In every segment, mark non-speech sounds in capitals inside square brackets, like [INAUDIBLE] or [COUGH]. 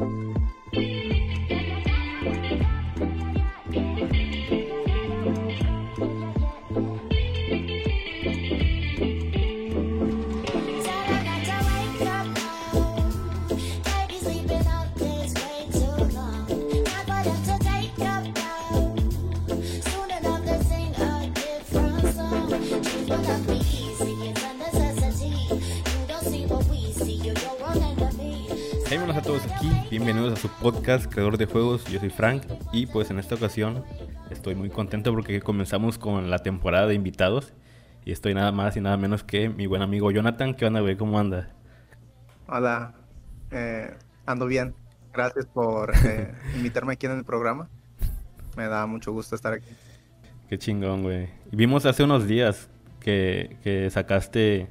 a bienvenidos a su podcast Creador de Juegos, yo soy Frank y pues en esta ocasión estoy muy contento porque comenzamos con la temporada de invitados y estoy nada más y nada menos que mi buen amigo Jonathan, ¿qué onda güey? ¿Cómo anda? Hola, eh, ando bien, gracias por eh, [LAUGHS] invitarme aquí en el programa, me da mucho gusto estar aquí. Qué chingón güey, vimos hace unos días que, que sacaste,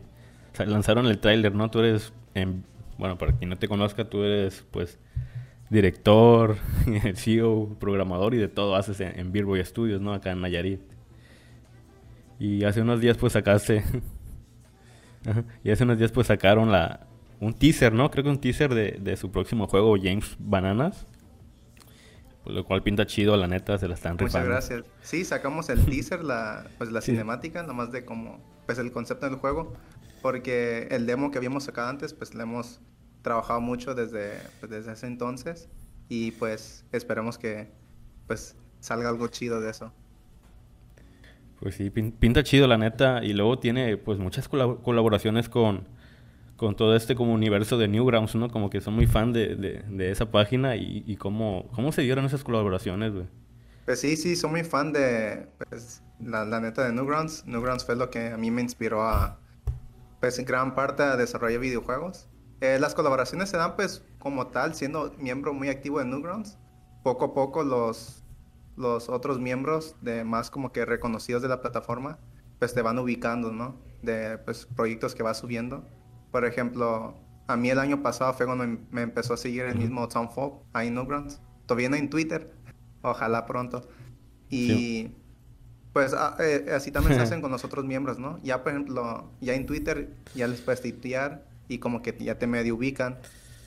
lanzaron el tráiler, ¿no? Tú eres en bueno, para quien no te conozca, tú eres pues director, [LAUGHS] CEO, programador y de todo haces en, en Beer Studios, ¿no? Acá en Nayarit. Y hace unos días pues sacaste... [LAUGHS] y hace unos días pues sacaron la... Un teaser, ¿no? Creo que un teaser de, de su próximo juego, James Bananas. Pues, lo cual pinta chido, la neta, se la están rifando. Muchas gracias. Sí, sacamos el [LAUGHS] teaser, la, pues la cinemática, nomás de como, pues el concepto del juego porque el demo que habíamos sacado antes, pues lo hemos trabajado mucho desde, pues, desde ese entonces y pues esperemos que pues salga algo chido de eso. Pues sí, pinta chido la neta y luego tiene pues muchas colaboraciones con, con todo este como universo de Newgrounds, ¿no? Como que son muy fan de, de, esa página y, y, cómo, cómo se dieron esas colaboraciones, güey. Pues sí, sí, soy muy fan de pues, la, la neta de Newgrounds. Newgrounds fue lo que a mí me inspiró a, pues en gran parte a desarrollar videojuegos. Eh, las colaboraciones se dan pues como tal, siendo miembro muy activo de Newgrounds. Poco a poco los, los otros miembros de más como que reconocidos de la plataforma pues te van ubicando, ¿no? De pues proyectos que vas subiendo. Por ejemplo, a mí el año pasado fue cuando me empezó a seguir el mismo Tom Folk ahí en Newgrounds. Todavía no en Twitter, ojalá pronto. Y... Pues ah, eh, así también se hacen con los otros miembros, ¿no? Ya, por ejemplo, ya en Twitter ya les puedes tuitear y como que ya te medio ubican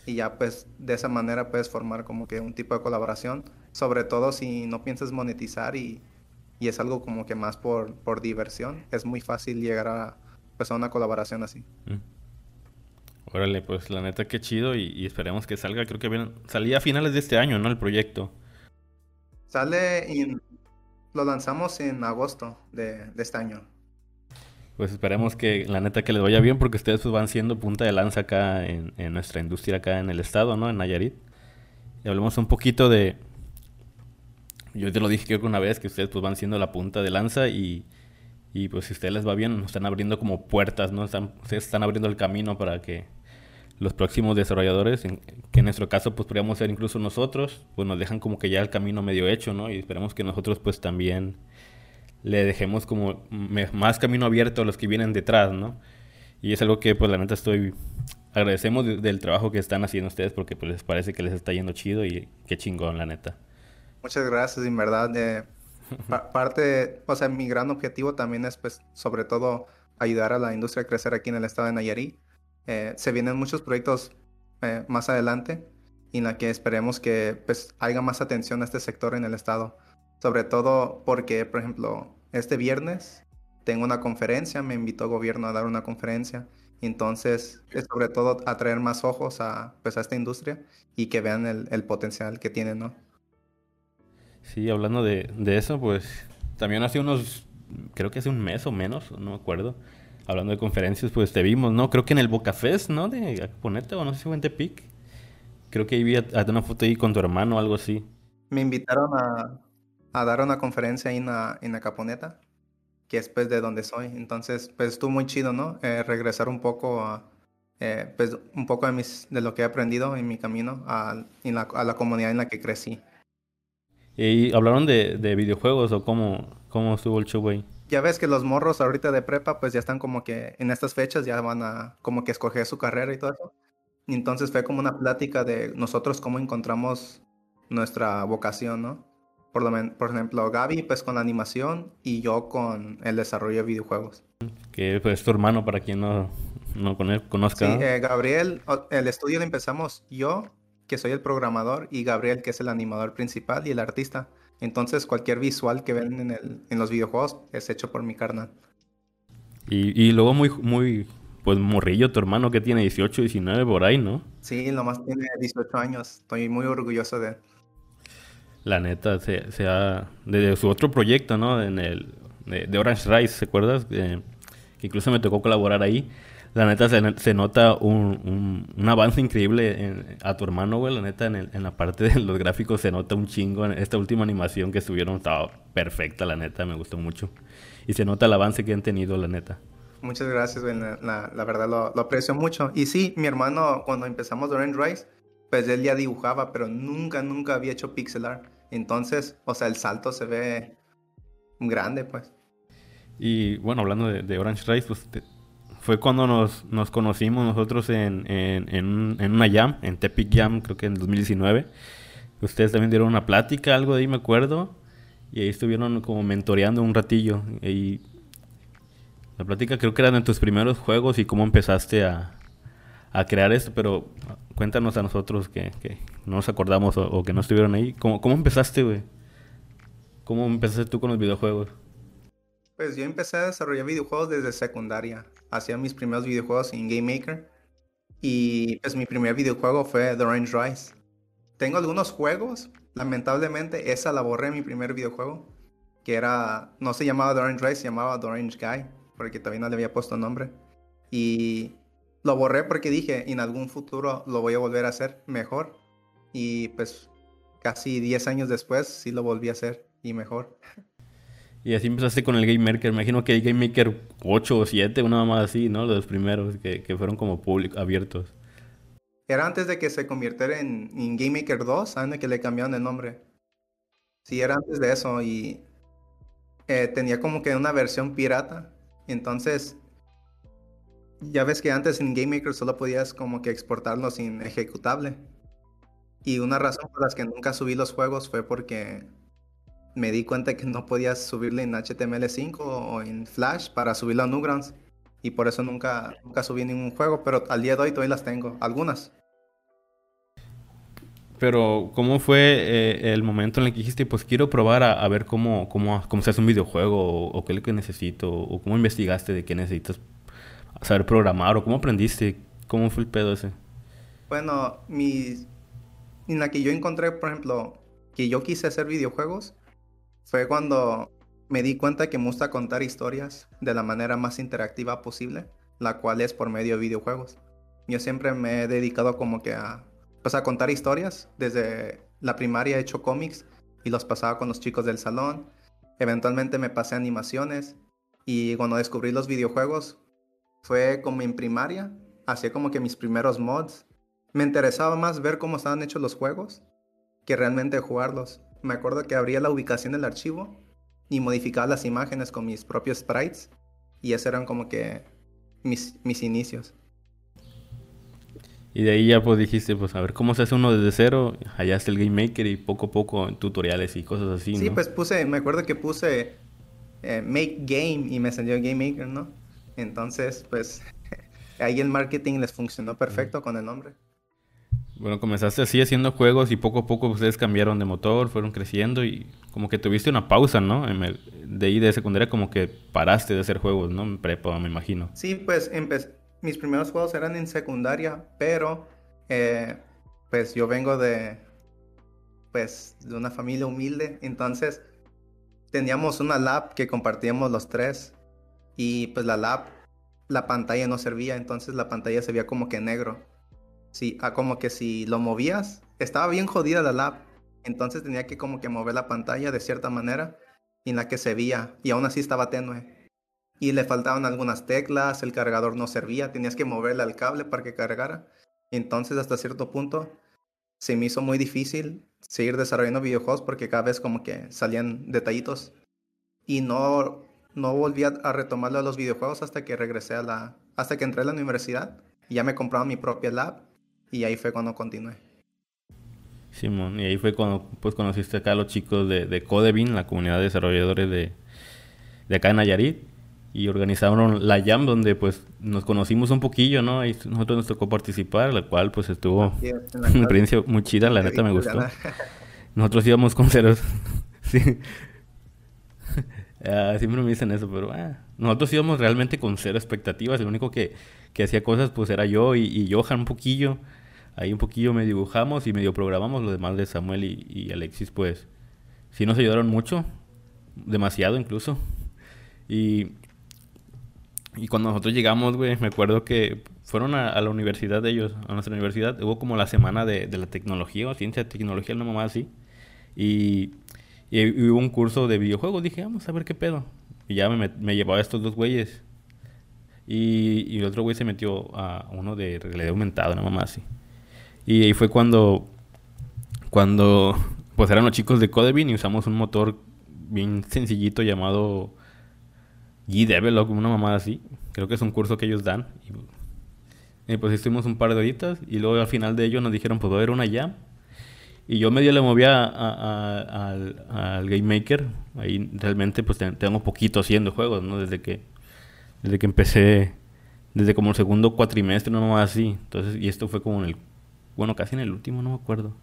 y ya pues de esa manera puedes formar como que un tipo de colaboración, sobre todo si no piensas monetizar y, y es algo como que más por, por diversión, es muy fácil llegar a, pues, a una colaboración así. Mm. Órale, pues la neta qué chido y, esperemos que salga, creo que bien, salía a finales de este año, ¿no? El proyecto. Sale en lo lanzamos en agosto de, este año. Pues esperemos que la neta que les vaya bien porque ustedes pues, van siendo punta de lanza acá en, nuestra industria acá en el estado, ¿no? En Nayarit. Y hablemos un poquito de... Yo te lo dije creo que una vez que ustedes pues van siendo la punta de lanza y, y pues si a ustedes les va bien nos están abriendo como puertas, ¿no? Están, ustedes están abriendo el camino para que los próximos desarrolladores, que en nuestro caso pues podríamos ser incluso nosotros, pues nos dejan como que ya el camino medio hecho, ¿no? Y esperemos que nosotros pues también le dejemos como más camino abierto a los que vienen detrás, ¿no? Y es algo que pues la neta estoy agradecemos del trabajo que están haciendo ustedes porque pues les parece que les está yendo chido y qué chingón la neta. Muchas gracias, en verdad. Eh, [LAUGHS] parte, o sea, mi gran objetivo también es pues sobre todo ayudar a la industria a crecer aquí en el estado de Nayarit eh, se vienen muchos proyectos eh, más adelante en la que esperemos que pues haya más atención a este sector en el estado. Sobre todo porque, por ejemplo, este viernes tengo una conferencia, me invitó el gobierno a dar una conferencia. Entonces, es sobre todo atraer más ojos a, pues, a esta industria y que vean el, potencial que tiene, ¿no? Sí, hablando de, de, eso, pues también hace unos, creo que hace un mes o menos, no me acuerdo, hablando de conferencias, pues te vimos, ¿no? Creo que en el Boca Fest, ¿no? De Aponete, o no sé si fue en Tepic. Creo que ahí vi a, una foto ahí con tu hermano o algo así. Me invitaron a, a dar una conferencia ahí en la, en Caponeta, que es pues de donde soy. Entonces, pues estuvo muy chido, ¿no? Eh, regresar un poco a, eh, pues un poco de, mis, de lo que he aprendido en mi camino a, en la, a la comunidad en la que crecí. ¿Y hablaron de, de videojuegos o cómo, cómo estuvo el show ahí? Ya ves que los morros ahorita de prepa, pues ya están como que en estas fechas ya van a como que escoger su carrera y todo eso. Y entonces fue como una plática de nosotros cómo encontramos nuestra vocación, ¿no? Por, lo por ejemplo, Gaby pues con la animación y yo con el desarrollo de videojuegos. Que pues tu hermano para quien no, no conozca. Sí, eh, Gabriel, el estudio lo empezamos yo que soy el programador, y Gabriel, que es el animador principal y el artista. Entonces, cualquier visual que ven en, el, en los videojuegos es hecho por mi carnal. Y, y luego muy, muy, pues morrillo tu hermano que tiene 18, 19 por ahí, ¿no? Sí, nomás tiene 18 años. Estoy muy orgulloso de él. La neta, se, se ha... De su otro proyecto, ¿no? En el... De, Orange Rise, ¿se acuerdas? que incluso me tocó colaborar ahí. La neta, se, nota un, un, avance increíble a tu hermano, güey. La neta, en, en, la parte de los gráficos se nota un chingo. En esta última animación que estuvieron estaba perfecta, la neta. Me gustó mucho. Y se nota el avance que han tenido, la neta. Muchas gracias, güey. La, la, verdad lo, lo, aprecio mucho. Y sí, mi hermano, cuando empezamos Orange Rise, pues él ya dibujaba, pero nunca, nunca había hecho pixel art. Entonces, o sea, el salto se ve grande, pues. Y bueno, hablando de, Orange Rise, pues fue cuando nos, nos conocimos nosotros en, en, en, una jam, en Tepic Jam, creo que en 2019. Ustedes también dieron una plática, algo de ahí me acuerdo. Y ahí estuvieron como mentoreando un ratillo. Y la plática creo que era de tus primeros juegos y cómo empezaste a, a crear esto. Pero cuéntanos a nosotros que, que no nos acordamos o, que no estuvieron ahí. ¿Cómo, cómo empezaste, güey? ¿Cómo empezaste tú con los videojuegos? Pues yo empecé a desarrollar videojuegos desde secundaria. Hacía mis primeros videojuegos en Game Maker. Y pues mi primer videojuego fue The Orange Rise. Tengo algunos juegos. Lamentablemente esa la borré mi primer videojuego. Que era, no se llamaba The Orange Rise, se llamaba The Orange Guy. Porque todavía no le había puesto nombre. Y lo borré porque dije, en algún futuro lo voy a volver a hacer mejor. Y pues casi 10 años después sí lo volví a hacer y mejor. [LAUGHS] Y así empezaste con el Game Maker. Imagino que el Game Maker 8 o 7, una más así, ¿no? Los primeros que, fueron como público, abiertos. Era antes de que se convirtiera en, Game Maker 2, antes de que le cambiaron el nombre. Sí, era antes de eso y eh, tenía como que una versión pirata. Entonces, ya ves que antes en Game Maker solo podías como que exportarlo sin ejecutable. Y una razón por las que nunca subí los juegos fue porque me di cuenta que no podías subirle en HTML5 o en Flash para subirlo a Newgrounds. Y por eso nunca, nunca subí ningún juego, pero al día de hoy todavía las tengo, algunas. Pero, ¿cómo fue eh, el momento en el que dijiste, pues quiero probar a, ver cómo, cómo, cómo, se hace un videojuego, o, qué es lo que necesito, o cómo investigaste de qué necesitas saber programar, o cómo aprendiste? ¿Cómo fue el pedo ese? Bueno, mi, en la que yo encontré, por ejemplo, que yo quise hacer videojuegos, fue cuando me di cuenta que me gusta contar historias de la manera más interactiva posible, la cual es por medio de videojuegos. Yo siempre me he dedicado como que a, pues a contar historias. Desde la primaria he hecho cómics y los pasaba con los chicos del salón. Eventualmente me pasé animaciones y cuando descubrí los videojuegos fue como en primaria, hacía como que mis primeros mods. Me interesaba más ver cómo estaban hechos los juegos que realmente jugarlos me acuerdo que abría la ubicación del archivo y modificaba las imágenes con mis propios sprites. Y esos eran como que mis, mis inicios. Y de ahí ya pues dijiste, pues a ver cómo se hace uno desde cero, allá está el Game Maker y poco a poco tutoriales y cosas así, Sí, pues puse, me acuerdo que puse eh, Make Game y me salió Game Maker, ¿no? Entonces, pues [LAUGHS] ahí el marketing les funcionó perfecto con el nombre. Bueno, comenzaste así haciendo juegos y poco a poco ustedes cambiaron de motor, fueron creciendo y como que tuviste una pausa, ¿no? de ahí de secundaria como que paraste de hacer juegos, ¿no? En prepa, me imagino. Sí, pues mis primeros juegos eran en secundaria, pero eh, pues yo vengo de, pues, de una familia humilde, entonces teníamos una lab que compartíamos los tres y pues la lab, la pantalla no servía, entonces la pantalla se veía como que negro. Sí, ah, como que si lo movías, estaba bien jodida la lab. Entonces tenía que como que mover la pantalla de cierta manera en la que se veía y aún así estaba tenue. Y le faltaban algunas teclas, el cargador no servía, tenías que moverle al cable para que cargara. Entonces hasta cierto punto se me hizo muy difícil seguir desarrollando videojuegos porque cada vez como que salían detallitos. Y no, no volví a, retomarlo a los videojuegos hasta que regresé a la... hasta que entré a la universidad. Y ya me compraba mi propia lab y ahí fue cuando continué. Simón, y ahí fue cuando pues conociste acá a los chicos de, de Codebin, la comunidad de desarrolladores de, de acá en Nayarit. y organizaron la Jam donde pues nos conocimos un poquillo, ¿no? Y nosotros nos tocó participar, la cual pues estuvo [LAUGHS] una experiencia muy chida, la neta me gustó. [LAUGHS] Nosotros íbamos con ceros. [LAUGHS] sí. Ah, siempre me dicen eso, pero ah, nosotros íbamos realmente con cero expectativas. El único que, que hacía cosas pues era yo y, y, Johan un poquillo. Ahí un poquillo me dibujamos y medio programamos. Lo demás de Samuel y, Alexis pues sí nos ayudaron mucho. Demasiado incluso. Y y cuando nosotros llegamos, güey, me acuerdo que fueron a, la universidad de ellos, a nuestra universidad. Hubo como la semana de, la tecnología o ciencia tecnología, no mamá así. Y, y, hubo un curso de videojuegos. Dije, vamos a ver qué pedo. Y ya me, me llevaba a estos dos güeyes. Y, y el otro güey se metió a uno de realidad aumentada, no mamá así. Y ahí fue cuando, cuando, pues eran los chicos de Codebin y usamos un motor bien sencillito llamado G-Develop, una mamada así. Creo que es un curso que ellos dan. Y, pues estuvimos un par de horitas y luego al final de ello nos dijeron, pues va a haber una jam. Y yo medio le movía al, Game Maker. Ahí realmente pues tengo poquito haciendo juegos, ¿no? Desde que, desde que empecé, desde como el segundo cuatrimestre, no más así. Entonces, y esto fue como en el, bueno, casi en el último, no me acuerdo.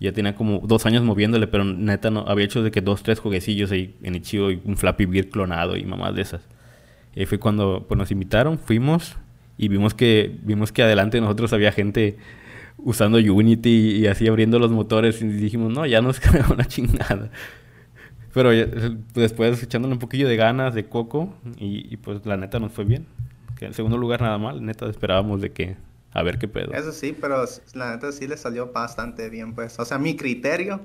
Ya tenía como dos años moviéndole, pero neta no había hecho de que dos, tres jueguecillos ahí en Ichigo y un Flappy Bird clonado y mamás de esas. Y fue cuando pues, nos invitaron, fuimos y vimos que vimos que adelante de nosotros había gente usando Unity y así abriendo los motores y dijimos, no, ya nos [LAUGHS] quedó una chingada. Pero después echándole un poquillo de ganas, de coco, y, y, pues la neta nos fue bien. En segundo lugar nada mal, neta esperábamos de que a ver qué pedo. Eso sí, pero la neta sí le salió bastante bien, pues. O sea, mi criterio,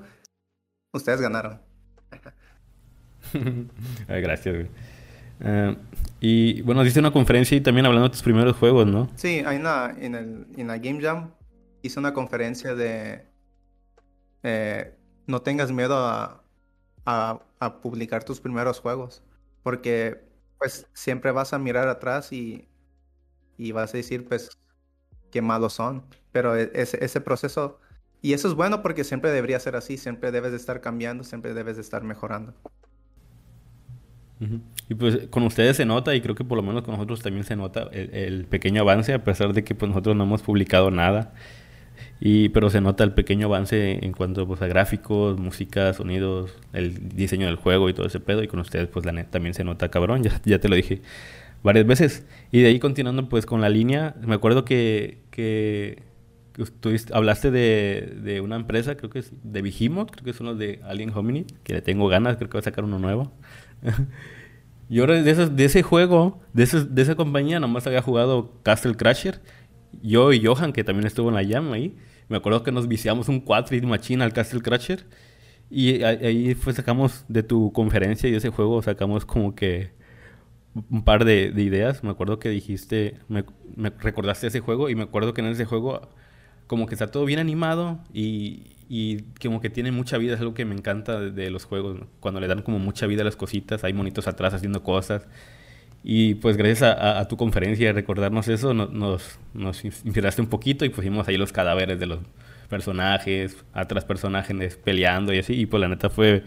ustedes ganaron. [LAUGHS] Ay, gracias, güey. Uh, y bueno, hiciste una conferencia y también hablando de tus primeros juegos, ¿no? Sí, hay una, en, el, en la Game Jam hice una conferencia de eh, no tengas miedo a, a, a, publicar tus primeros juegos, porque pues siempre vas a mirar atrás y, y vas a decir, pues qué malos son. Pero e, ese, ese proceso, y eso es bueno porque siempre debería ser así, siempre debes de estar cambiando, siempre debes de estar mejorando. Y pues con ustedes se nota, y creo que por lo menos con nosotros también se nota el, pequeño avance, a pesar de que pues nosotros no hemos publicado nada. Y, pero se nota el pequeño avance en cuanto pues, a gráficos, música, sonidos, el diseño del juego y todo ese pedo. Y con ustedes, pues la neta también se nota cabrón, ya, ya te lo dije varias veces. Y de ahí continuando pues con la línea, me acuerdo que, que tú hablaste de, de, una empresa, creo que es de Vigimot, creo que es uno de Alien Hominid, que le tengo ganas, creo que va a sacar uno nuevo. [LAUGHS] y ahora de, de ese juego, de, de esa compañía, nomás había jugado Castle Crasher. Yo y Johan, que también estuvo en la llama ahí, me acuerdo que nos viciamos un 4 machine al Castle Crasher. Y ahí fue, sacamos de tu conferencia y de ese juego, sacamos como que un par de, ideas. Me acuerdo que dijiste, me, recordaste ese juego y me acuerdo que en ese juego como que está todo bien animado y, y como que tiene mucha vida. Es algo que me encanta de, los juegos, cuando le dan como mucha vida a las cositas, hay monitos atrás haciendo cosas. Y pues gracias a, tu conferencia y recordarnos eso, nos, nos inspiraste un poquito y pusimos ahí los cadáveres de los personajes, atrás personajes peleando y así. Y pues la neta fue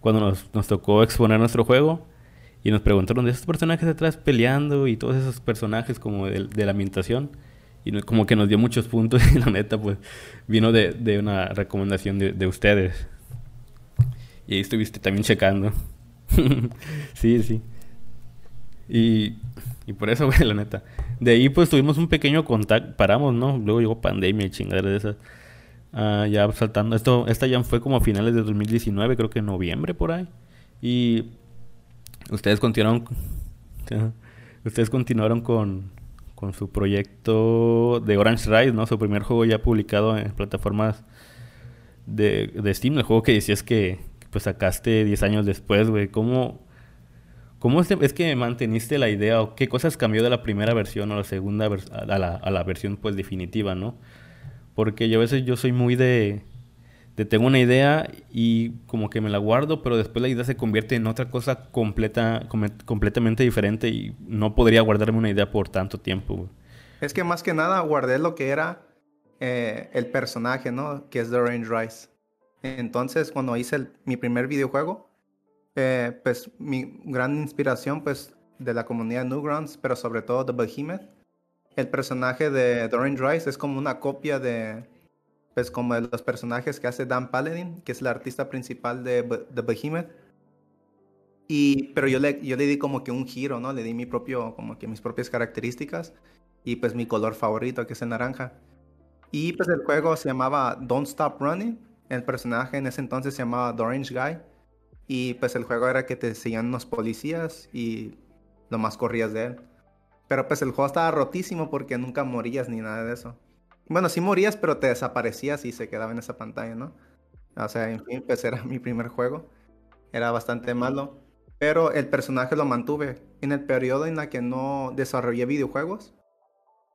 cuando nos, nos tocó exponer nuestro juego y nos preguntaron de esos personajes atrás peleando y todos esos personajes como de, la ambientación. Y como que nos dio muchos puntos [LAUGHS] y la neta pues vino de, de una recomendación de, de, ustedes. Y ahí estuviste también checando. [LAUGHS] sí, sí. Y, y por eso, [LAUGHS] güey, la neta. De ahí pues tuvimos un pequeño contacto, paramos, ¿no? Luego llegó pandemia y chingadera de esas. Uh, ya saltando, esto, esta ya fue como a finales de 2019, creo que en noviembre por ahí. Y ustedes continuaron, ustedes continuaron con, con su proyecto de Orange Rise, ¿no? Su primer juego ya publicado en plataformas de, de Steam, el juego que decías que, pues sacaste 10 años después, güey. ¿Cómo, cómo es, es, que manteniste la idea o qué cosas cambió de la primera versión a la segunda, a la, a la versión pues definitiva, ¿no? Porque yo a veces yo soy muy de te tengo una idea y como que me la guardo, pero después la idea se convierte en otra cosa completa, completamente diferente y no podría guardarme una idea por tanto tiempo. Es que más que nada guardé lo que era eh, el personaje, ¿no? Que es The Range Rise. Entonces, cuando hice mi primer videojuego, eh, pues mi gran inspiración, pues de la comunidad Newgrounds, pero sobre todo de Behemoth. El personaje de Dorian Rice es como una copia de, pues como los personajes que hace Dan Paladin, que es el artista principal de, de Behemoth. Y, pero yo le, yo le di como que un giro, ¿no? Le di mi propio, como que mis propias características y pues mi color favorito, que es el naranja. Y pues el juego se llamaba Don't Stop Running. El personaje en ese entonces se llamaba The Orange Guy. Y pues el juego era que te seguían unos policías y lo más corrías de él. Pero pues el juego estaba rotísimo porque nunca morías ni nada de eso. Bueno, sí morías, pero te desaparecías y se quedaba en esa pantalla, ¿no? O sea, en fin, pues era [LAUGHS] mi primer juego. Era bastante malo. Pero el personaje lo mantuve. En el periodo en el que no desarrollé videojuegos,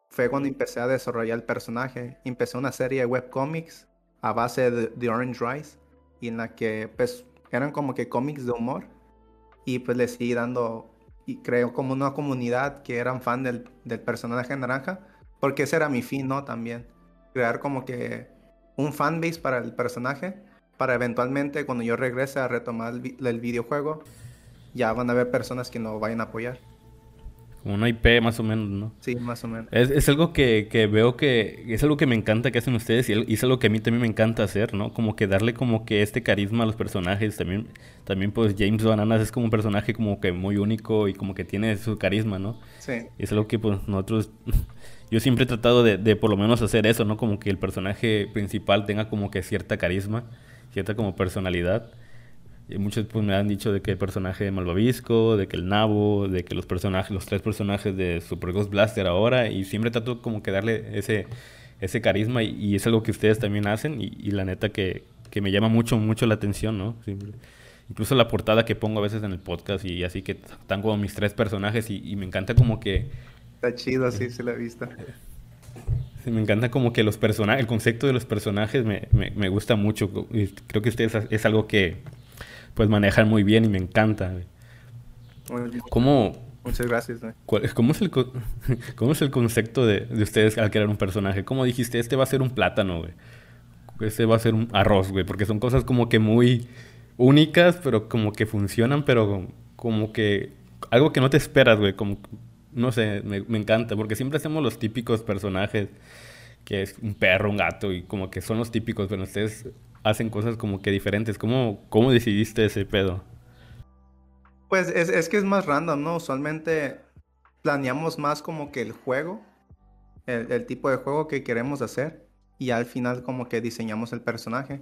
fue cuando empecé a desarrollar el personaje. Empecé una serie de webcomics a base de, The Orange Rise, y en la que pues eran como que cómics de humor. Y pues le seguí dando, y creo como una comunidad que eran fan del, del personaje naranja, porque ese era mi fin, ¿no? También, crear como que un fanbase para el personaje, para eventualmente cuando yo regrese a retomar el videojuego, ya van a haber personas que nos vayan a apoyar. Como una IP más o menos, ¿no? Sí, más o menos. Es, es algo que, que, veo que es algo que me encanta que hacen ustedes y, es algo que a mí también me encanta hacer, ¿no? Como que darle como que este carisma a los personajes. También, también pues James Bananas es como un personaje como que muy único y como que tiene su carisma, ¿no? Sí. Es algo que pues nosotros... Yo siempre he tratado de, por lo menos hacer eso, ¿no? Como que el personaje principal tenga como que cierta carisma, cierta como personalidad. Y muchos pues, me han dicho de que el personaje de Malvavisco, de que el Nabo, de que los personajes, los tres personajes de Super Ghost Blaster ahora, y siempre trato como que darle ese, ese carisma y, es algo que ustedes también hacen y, la neta que, que, me llama mucho, mucho la atención, ¿no? incluso la portada que pongo a veces en el podcast y así que están como mis tres personajes y, me encanta como que... Está chido, así se la he visto. me encanta como que los personajes, el concepto de los personajes me, me, me gusta mucho. Creo que ustedes es algo que, pues manejan muy bien y me encanta. ¿Cómo, Muchas gracias. ¿cómo, es el, [LAUGHS] ¿Cómo es el concepto de, de, ustedes al crear un personaje? ¿Cómo dijiste, este va a ser un plátano, güey? Este va a ser un arroz, güey. Porque son cosas como que muy únicas, pero como que funcionan, pero como que algo que no te esperas, güey. Como, no sé, me, encanta. Porque siempre hacemos los típicos personajes, que es un perro, un gato, y como que son los típicos, pero ustedes hacen cosas como que diferentes. ¿Cómo, cómo decidiste ese pedo? Pues es, es, que es más random, ¿no? Usualmente planeamos más como que el juego, el, tipo de juego que queremos hacer, y al final como que diseñamos el personaje.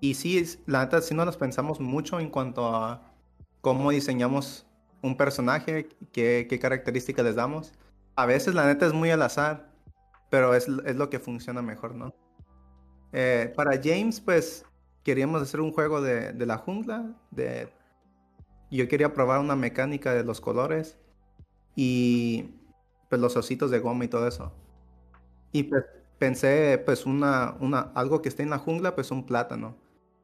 Y sí, la neta, sí nos pensamos mucho en cuanto a cómo diseñamos un personaje, qué, qué características les damos. A veces la neta es muy al azar, pero es, es lo que funciona mejor, ¿no? Eh, para James, pues queríamos hacer un juego de, de, la jungla. De... Yo quería probar una mecánica de los colores y pues los ositos de goma y todo eso. Y pues pensé, pues una, una, algo que esté en la jungla, pues un plátano.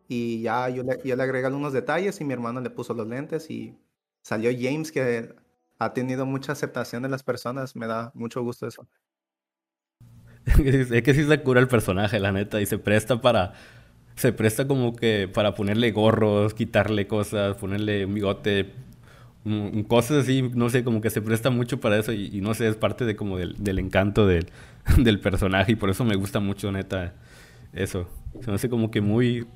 Y ya yo le, yo le agregué algunos detalles y mi hermano le puso los lentes y salió James que ha tenido mucha aceptación de las personas. Me da mucho gusto eso. [LAUGHS] es que sí se cura el personaje, la neta, y se presta para. Se presta como que para ponerle gorros, quitarle cosas, ponerle un bigote, cosas así, no sé, como que se presta mucho para eso y, no sé, es parte de como del, del encanto del, [LAUGHS] del, personaje y por eso me gusta mucho, neta, eso. Se me hace como que muy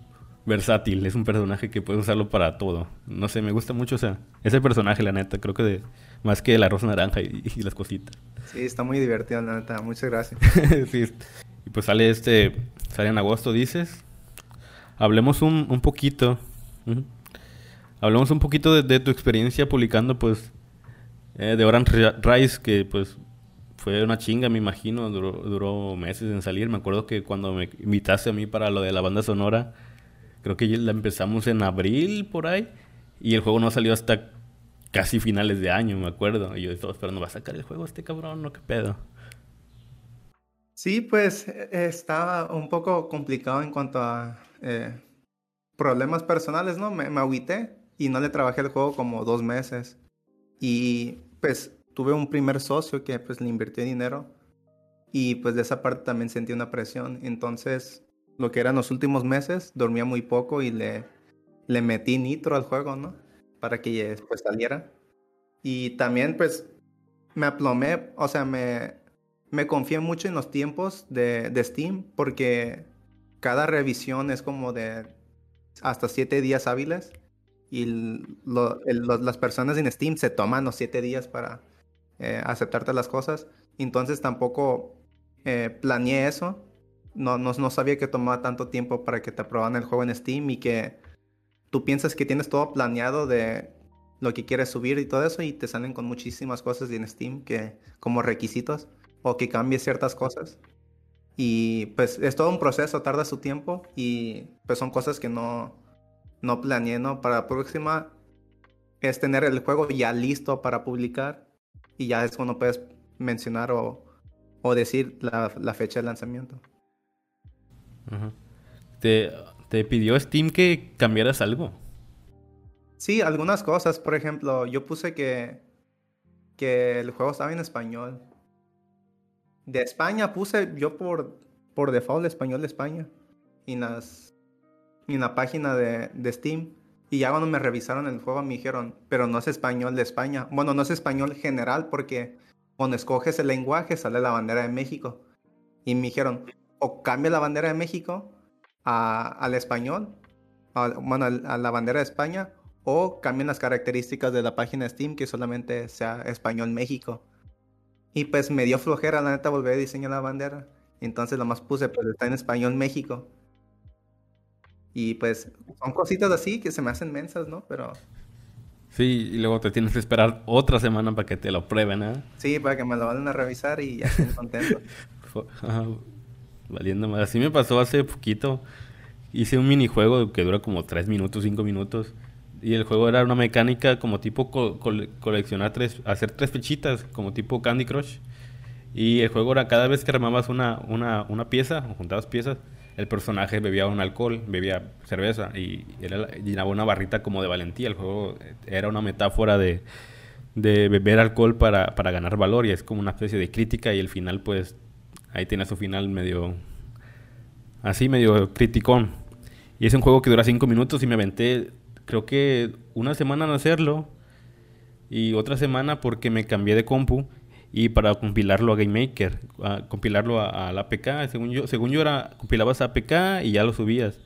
versátil, es un personaje que puedes usarlo para todo. No sé, me gusta mucho o sea, ese personaje, la neta, creo que de, más que el arroz naranja y, y las cositas. Sí, está muy divertido, la neta. Muchas gracias. [LAUGHS] sí. Y pues sale este, sale en agosto, dices. Hablemos un, un poquito. Hablemos un poquito de, tu experiencia publicando, pues, eh, de Orange Rise, que pues fue una chinga, me imagino. Duró, duró meses en salir. Me acuerdo que cuando me invitaste a mí para lo de la banda sonora, creo que la empezamos en abril por ahí. Y el juego no salió hasta casi finales de año, me acuerdo. Y yo estaba esperando, ¿va a sacar el juego este cabrón no qué pedo? Sí, pues e, estaba un poco complicado en cuanto a eh, problemas personales, ¿no? Me, me agüité y no le trabajé el juego como dos meses. Y pues tuve un primer socio que pues le invirtió dinero y pues de esa parte también sentí una presión. Entonces, lo que eran los últimos meses, dormía muy poco y le, le metí nitro al juego, ¿no? para que después saliera. Y también, pues, me aplomé, o sea, me, me confié mucho en los tiempos de, de Steam, porque cada revisión es como de hasta siete días hábiles. Y las personas en Steam se toman los siete días para eh, aceptarte las cosas. Entonces tampoco eh, planeé eso. No, no, sabía que tomaba tanto tiempo para que te aprobaran el juego en Steam y que tú piensas que tienes todo planeado de lo que quieres subir y todo eso y te salen con muchísimas cosas en Steam que como requisitos o que cambies ciertas cosas. Y pues es todo un proceso, tarda su tiempo y pues son cosas que no, no planeé. Para la próxima es tener el juego ya listo para publicar y ya es cuando puedes mencionar o, o decir la, fecha de lanzamiento. ¿Te, ¿Te pidió Steam que cambiaras algo? Sí, algunas cosas. Por ejemplo, yo puse que, que el juego estaba en español. De España puse yo por, por default español de España. Y en, la página de, de Steam. Y ya cuando me revisaron el juego me dijeron, pero no es español de España. Bueno, no es español general porque cuando escoges el lenguaje sale la bandera de México. Y me dijeron, o cambia la bandera de México a, al español, bueno, a la bandera de España, o cambien las características de la página Steam que solamente sea español México. Y pues me dio flojera, la neta, volver a diseñar la bandera. Entonces lo más puse, pues está en español México. Y pues son cositas así que se me hacen mensas, ¿no? Pero... Sí, y luego te tienes que esperar otra semana para que te lo prueben, ¿eh? Sí, para que me lo vayan a revisar y ya estén contentos. [LAUGHS] Valiendo más. Así me pasó hace poquito. Hice un minijuego que dura como 3 minutos, 5 minutos. Y el juego era una mecánica como tipo coleccionar tres, hacer tres fichitas, como tipo Candy Crush. Y el juego era cada vez que armabas una, una, una pieza, o juntabas piezas, el personaje bebía un alcohol, bebía cerveza y era, llenaba una barrita como de valentía. El juego era una metáfora de, de beber alcohol para, para, ganar valor y es como una especie de crítica y el final pues ahí tiene su final medio así, medio criticón. Y es un juego que dura cinco minutos y me aventé creo que una semana en hacerlo y otra semana porque me cambié de compu y para compilarlo a GameMaker, a compilarlo a, la APK, según yo, según yo era compilabas a APK y ya lo subías.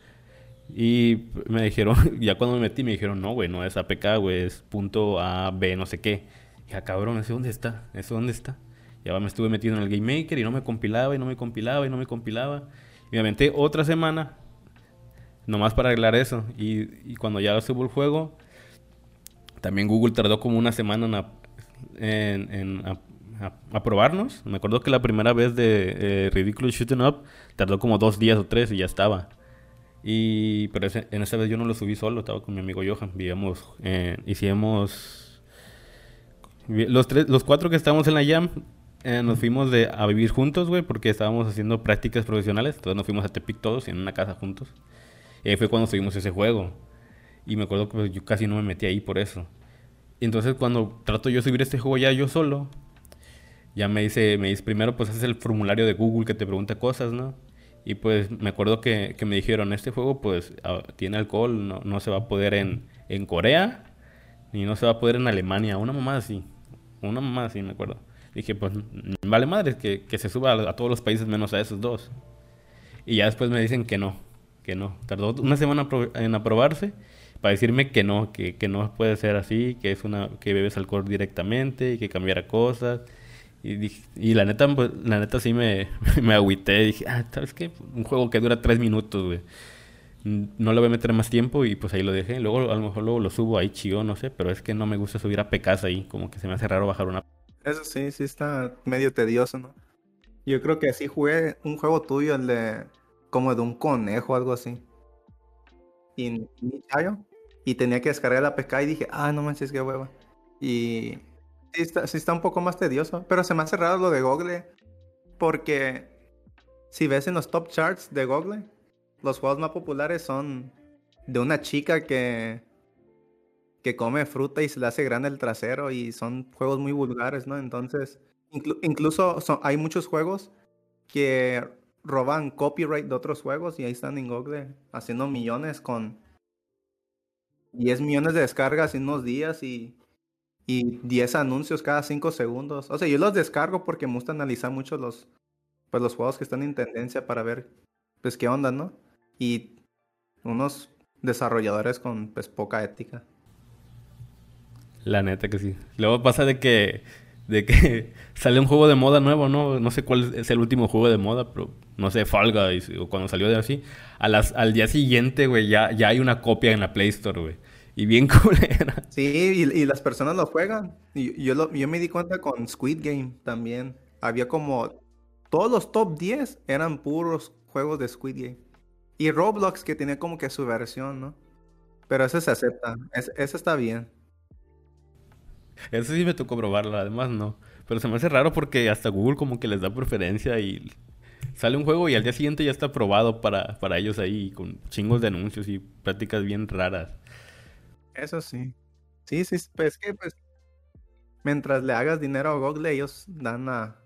Y me dijeron, [LAUGHS] ya cuando me metí me dijeron, "No, güey, no es APK, güey, es punto A B no sé qué." Y ya, cabrón, ¿ese dónde está? ¿Ese dónde está? Ya me estuve metido en el GameMaker y no me compilaba y no me compilaba y no me compilaba. Y me aventé otra semana Nomás para arreglar eso. Y, cuando ya subo el juego, también Google tardó como una semana en, en, aprobarnos. Me acuerdo que la primera vez de eh, Ridiculous Shooting Up tardó como dos días o tres y ya estaba. Y pero en esa vez yo no lo subí solo, estaba con mi amigo Johan. Vivíamos, eh, hicimos los tres, los cuatro que estábamos en la Jam, eh, nos fuimos de, a vivir juntos, güey, porque estábamos haciendo prácticas profesionales. Entonces nos fuimos a Tepic todos en una casa juntos. Y ahí fue cuando subimos ese juego. Y me acuerdo que pues, yo casi no me metí ahí por eso. Y entonces cuando trato yo de subir este juego ya yo solo, ya me dice, me dice, primero pues haces el formulario de Google que te pregunta cosas, ¿no? Y pues me acuerdo que, que me dijeron, este juego pues tiene alcohol, no, no, se va a poder en, en Corea, ni no se va a poder en Alemania, una mamá así, una mamá así, me acuerdo. Dije, pues vale madre que, que se suba a, a todos los países menos a esos dos. Y ya después me dicen que no, que no. Tardó una semana en aprobarse para decirme que no, que, que, no puede ser así, que es una que bebes alcohol directamente y que cambiara cosas. Y, y la neta, pues, la neta sí me, [LAUGHS] me agüité. Dije, ah, ¿sabes qué? Un juego que dura tres minutos, güey. No le voy a meter más tiempo y pues ahí lo dejé. Luego, a lo mejor luego lo subo ahí chido, no sé, pero es que no me gusta subir a pecas ahí. Como que se me hace raro bajar una. Eso sí, sí está medio tedioso, ¿no? Yo creo que así jugué un juego tuyo, el de como de un conejo, algo así. Y, y tenía que descargar la PK y dije, ah, no manches, qué hueva. Y sí está, sí está un poco más tedioso, pero se me ha cerrado lo de Google, porque si ves en los top charts de Google, los juegos más populares son de una chica que que come fruta y se le hace grande el trasero y son juegos muy vulgares, ¿no? Entonces, incluso son, hay muchos juegos que roban copyright de otros juegos y ahí están en Google haciendo millones con 10 millones de descargas en unos días y, y 10 anuncios cada 5 segundos. O sea, yo los descargo porque me gusta analizar mucho los, pues, los juegos que están en tendencia para ver, pues, qué onda, ¿no? Y unos desarrolladores con, pues, poca ética. La neta que sí. Luego pasa de que, de que [LAUGHS] sale un juego de moda nuevo, ¿no? No sé cuál es el último juego de moda, pero no sé, Fall Guys, o cuando salió de así. Al día siguiente, güey, ya, ya hay una copia en la Play Store, güey. Y bien [LAUGHS] culera. Sí, y, las personas lo juegan. Y yo, yo me di cuenta con Squid Game también. Había como... Todos los top 10 eran puros juegos de Squid Game. Y Roblox que tenía como que su versión, ¿no? Pero ese se acepta. ese está bien. Eso sí me tocó probarlo, además no. Pero se me hace raro porque hasta Google como que les da preferencia y sale un juego y al día siguiente ya está probado para, para ellos ahí con chingos de anuncios y prácticas bien raras. Eso sí. Sí, sí, pues que pues mientras le hagas dinero a Google, ellos dan la,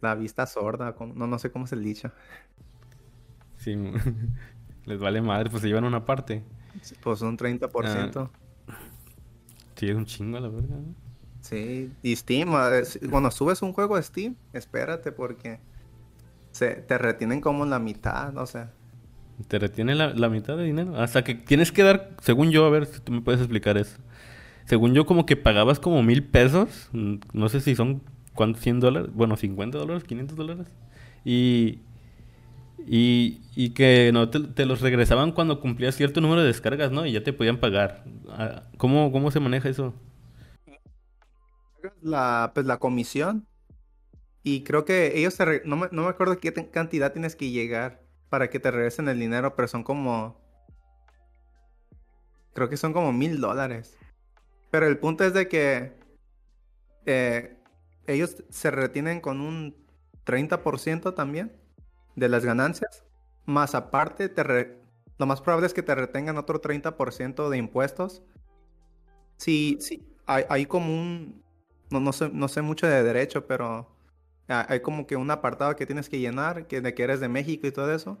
la vista sorda, no, no sé cómo es el dicho. Sí, [LAUGHS] les vale madre, pues se llevan una parte. pues un 30%. Ah, sí, es un chingo a la verdad. Sí, y Steam, cuando subes un juego a Steam, espérate porque se, te retienen como la mitad, o sea. Te retiene la, mitad de dinero. Hasta que tienes que dar, según yo, a ver si tú me puedes explicar eso. Según yo, como que pagabas como mil pesos. Mm, no sé si son, ¿cuántos? ¿100 dólares? Bueno, 50 dólares, 500 dólares. Y, y, y que no te, los regresaban cuando cumplías cierto número de descargas, ¿no? Y ya te podían pagar. Ah, ¿Cómo, cómo se maneja eso? La, pues la comisión. Y creo que ellos no, me, no me acuerdo qué cantidad tienes que llegar para que te regresen el dinero, pero son como... Creo que son como mil dólares. Pero el punto es de que eh, ellos se retienen con un 30% también de las ganancias. Más aparte, te lo más probable es que te retengan otro 30% de impuestos. Sí, sí, hay, hay como un... No, no, sé, no sé mucho de derecho, pero hay como que un apartado que tienes que llenar, que de que eres de México y todo eso,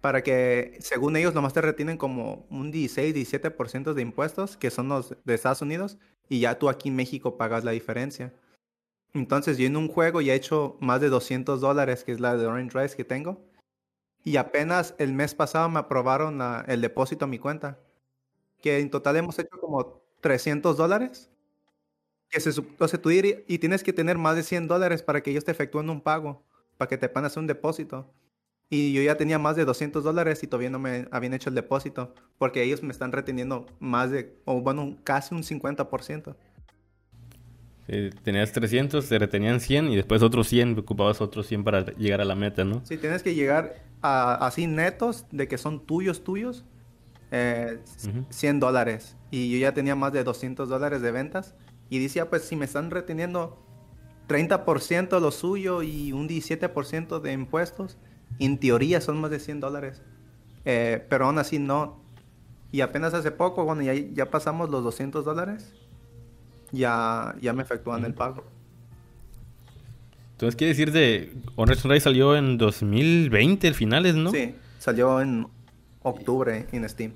para que según ellos nomás te retienen como un 16, 17% de impuestos, que son los de Estados Unidos, y ya tú aquí en México pagas la diferencia. Entonces yo en un juego ya he hecho más de 200 dólares, que es la de Orange Rice que tengo, y apenas el mes pasado me aprobaron el depósito a mi cuenta, que en total hemos hecho como 300 dólares que se, o sea, tú ir y tienes que tener más de 100 dólares para que ellos te efectúen un pago, para que te puedan hacer un depósito. Y yo ya tenía más de 200 dólares y todavía no me habían hecho el depósito, porque ellos me están reteniendo más de, o bueno, casi un 50%. Tenías 300, te retenían 100 y después otros 100, ocupabas otros 100 para llegar a la meta, ¿no? Sí, tienes que llegar a, así netos de que son tuyos, tuyos, 100 eh, dólares. Y yo ya tenía más de 200 dólares de ventas y decía, pues si me están reteniendo 30% lo suyo y un 17% de impuestos, en teoría son más de 100 dólares. Eh, pero aún así no. Y apenas hace poco, bueno, ya, ya pasamos los 200 dólares, ya, ya me efectúan el pago. Entonces quiere decir de Honor Rise salió en 2020, el finales, ¿no? Sí, salió en octubre en Steam.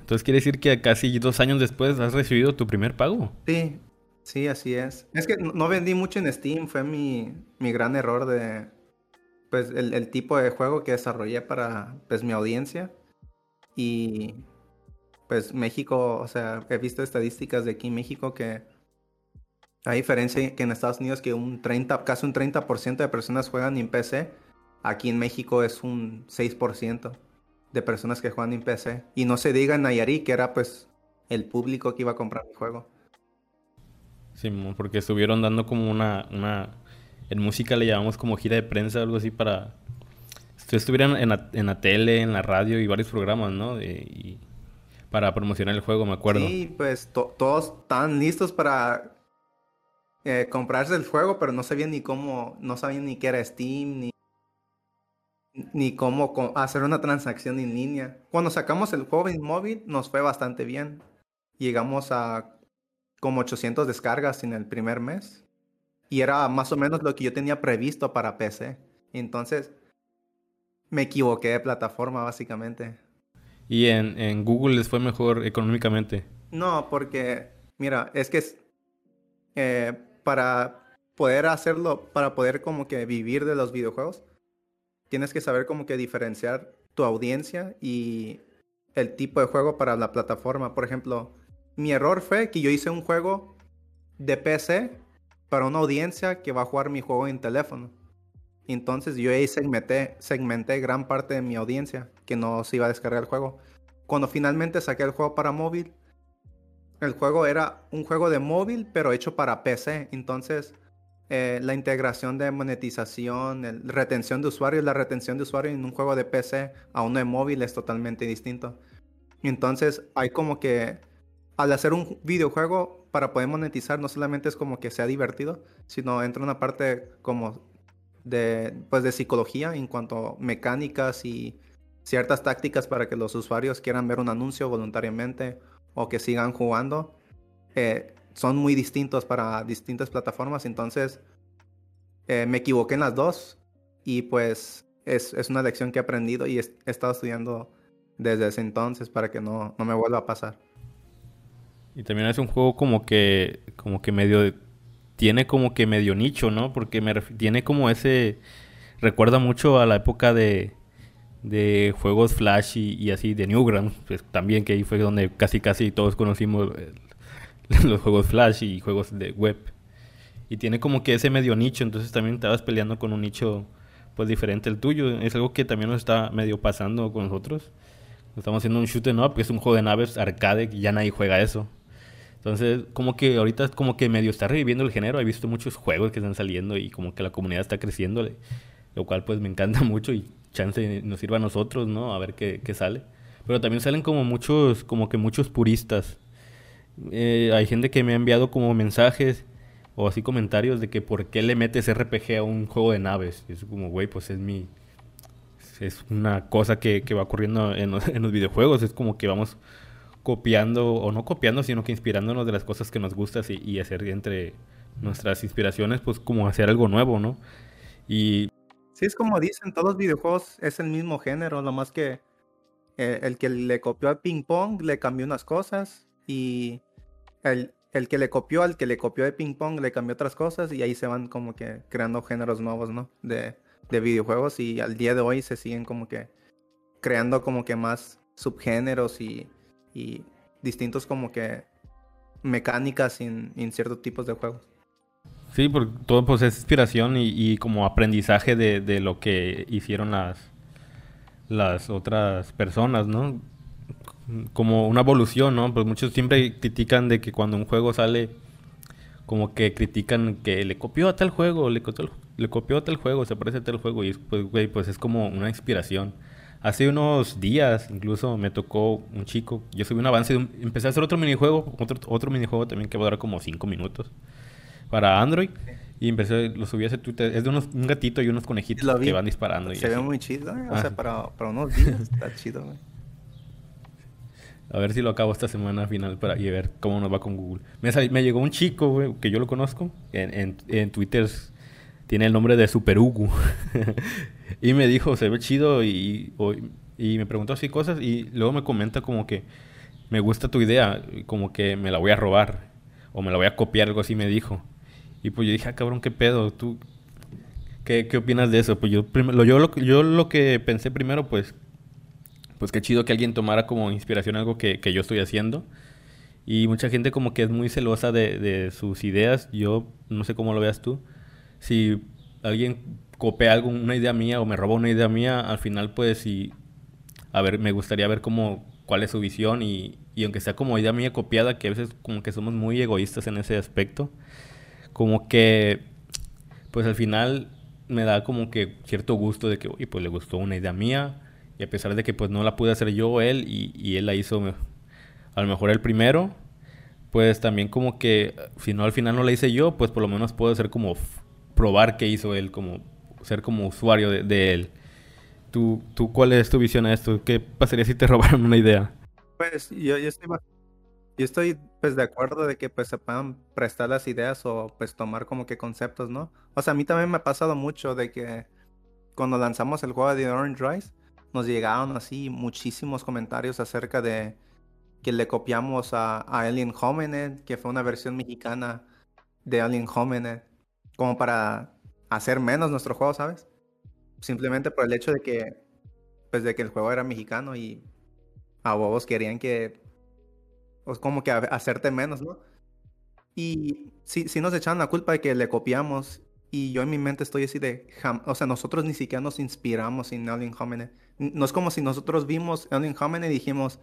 Entonces quiere decir que casi dos años después has recibido tu primer pago. Sí, sí, así es. Es que no vendí mucho en Steam, fue mi, gran error de, pues, el, tipo de juego que desarrollé para, pues, mi audiencia. Y, pues, México, o sea, he visto estadísticas de aquí en México que a diferencia que en Estados Unidos que un 30, casi un 30% de personas juegan en PC, aquí en México es un 6% de personas que juegan en PC. Y no se diga en Nayarit, que era pues el público que iba a comprar mi juego. Sí, porque estuvieron dando como una, una... En música le llamamos como gira de prensa o algo así para... Estuvieran en la, tele, en la radio y varios programas, ¿no? y para promocionar el juego, me acuerdo. Sí, pues todos estaban listos para eh, comprarse el juego, pero no sabían ni cómo, no sabían ni qué era Steam, ni ni cómo hacer una transacción en línea. Cuando sacamos el juego en móvil nos fue bastante bien. Llegamos a como 800 descargas en el primer mes. Y era más o menos lo que yo tenía previsto para PC. Entonces me equivoqué de plataforma básicamente. ¿Y en, Google les fue mejor económicamente? No, porque Mira, es que eh, para poder hacerlo, para poder como que vivir de los videojuegos, tienes que saber como que diferenciar tu audiencia y el tipo de juego para la plataforma. Por ejemplo, mi error fue que yo hice un juego de PC para una audiencia que va a jugar mi juego en teléfono. Entonces yo ahí segmenté, segmenté gran parte de mi audiencia que no se iba a descargar el juego. Cuando finalmente saqué el juego para móvil, el juego era un juego de móvil, pero hecho para PC. Entonces, eh, la integración de monetización, retención de usuarios, la retención de usuarios en un juego de PC a uno de móvil es totalmente distinto. Entonces, hay como que al hacer un videojuego para poder monetizar, no solamente es como que sea divertido, sino entra una parte como de, pues de psicología en cuanto a mecánicas y ciertas tácticas para que los usuarios quieran ver un anuncio voluntariamente o que sigan jugando eh, son muy distintos para distintas plataformas. Entonces, eh, me equivoqué en las dos y pues es, una lección que he aprendido y he, estado estudiando desde ese entonces para que no, no, me vuelva a pasar. Y también es un juego como que, como que medio, tiene como que medio nicho, ¿no? Porque me tiene como ese, recuerda mucho a la época de, de juegos Flash y, así, de Newgrounds, pues también que ahí fue donde casi casi todos conocimos [LAUGHS] los juegos Flash y juegos de web. Y tiene como que ese medio nicho, entonces también estabas peleando con un nicho pues diferente al tuyo. Es algo que también nos está medio pasando con nosotros. Estamos haciendo un shoot up, que es un juego de naves arcade, y ya nadie juega eso. Entonces, como que ahorita como que medio está reviviendo el género. He visto muchos juegos que están saliendo y como que la comunidad está creciendo, lo cual pues me encanta [LAUGHS] mucho y chance nos sirva a nosotros, ¿no? A ver qué, sale. Pero también salen como muchos, como que muchos puristas. Eh, hay gente que me ha enviado como mensajes o así comentarios de que por qué le metes RPG a un juego de naves. Y es como, güey, pues es mi... Es una cosa que, va ocurriendo en [LAUGHS] en los, videojuegos. Es como que vamos copiando, o no copiando, sino que inspirándonos de las cosas que nos gustan y, hacer entre nuestras inspiraciones, pues como hacer algo nuevo, ¿no? Y Sí, es como dicen, todos los videojuegos es el mismo género, lo más que eh, el que le copió al ping pong le cambió unas cosas y el, el, que le copió al que le copió de ping pong le cambió otras cosas y ahí se van como que creando géneros nuevos, ¿no? De, de videojuegos y al día de hoy se siguen como que creando como que más subgéneros y, y distintos como que mecánicas en, ciertos tipos de juegos. Sí, porque todo pues es inspiración y, como aprendizaje de, lo que hicieron las, las otras personas, ¿no? Como una evolución, ¿no? Pues muchos siempre critican de que cuando un juego sale, como que critican que le copió a tal juego, le le copió a tal juego, se parece a tal juego y pues, güey, pues es como una inspiración. Hace unos días incluso me tocó un chico, yo subí un avance, empecé a hacer otro minijuego, otro, otro minijuego también que va a durar como 5 minutos para Android. Y empecé, lo subí a ese Twitter. Es de unos, un gatito y unos conejitos que van disparando. Se ve muy chido, ¿eh? O sea, para, para, unos días [LAUGHS] está chido, güey. A ver si lo acabo esta semana final para y ver cómo nos va con Google. Me, me llegó un chico, güey, que yo lo conozco. En, en, en Twitter tiene el nombre de Super Hugo. [LAUGHS] y me dijo, se ve chido y, y me preguntó así cosas. Y luego me comenta como que me gusta tu idea, como que me la voy a robar. O me la voy a copiar, algo así me dijo. Y pues yo dije, ah, cabrón, qué pedo, tú, ¿qué, qué opinas de eso? Pues yo, lo, yo, lo, yo lo que pensé primero, pues, pues qué chido que alguien tomara como inspiración algo que, que yo estoy haciendo. Y mucha gente como que es muy celosa de, de, sus ideas. Yo no sé cómo lo veas tú. Si alguien copia algo, una idea mía o me roba una idea mía, al final pues sí, a ver, me gustaría ver cómo, cuál es su visión y, y aunque sea como idea mía copiada, que a veces como que somos muy egoístas en ese aspecto, como que, pues al final me da como que cierto gusto de que, oye, pues le gustó una idea mía, y a pesar de que pues no la pude hacer yo él, y, y él la hizo a lo mejor el primero, pues también como que, si no al final no la hice yo, pues por lo menos puedo ser como probar qué hizo él, como ser como usuario de, él. ¿Tú, ¿Tú cuál es tu visión a esto? ¿Qué pasaría si te [LAUGHS] robaran una idea? Pues yo, yo estoy yo estoy pues de acuerdo de que pues se puedan prestar las ideas o pues tomar como que conceptos, ¿no? O sea, a mí también me ha pasado mucho de que cuando lanzamos el juego de Orange Rise nos llegaron así muchísimos comentarios acerca de que le copiamos a, a Alien Hominid, que fue una versión mexicana de Alien Hominid, como para hacer menos nuestro juego, ¿sabes? Simplemente por el hecho de que, pues de que el juego era mexicano y a bobos querían que, pues como que hacerte menos, ¿no? Y sí, sí nos echaron la culpa de que le copiamos y yo en mi mente estoy así de, o sea, nosotros ni siquiera nos inspiramos en Alien Hominid. No es como si nosotros vimos Alien Hominid y dijimos,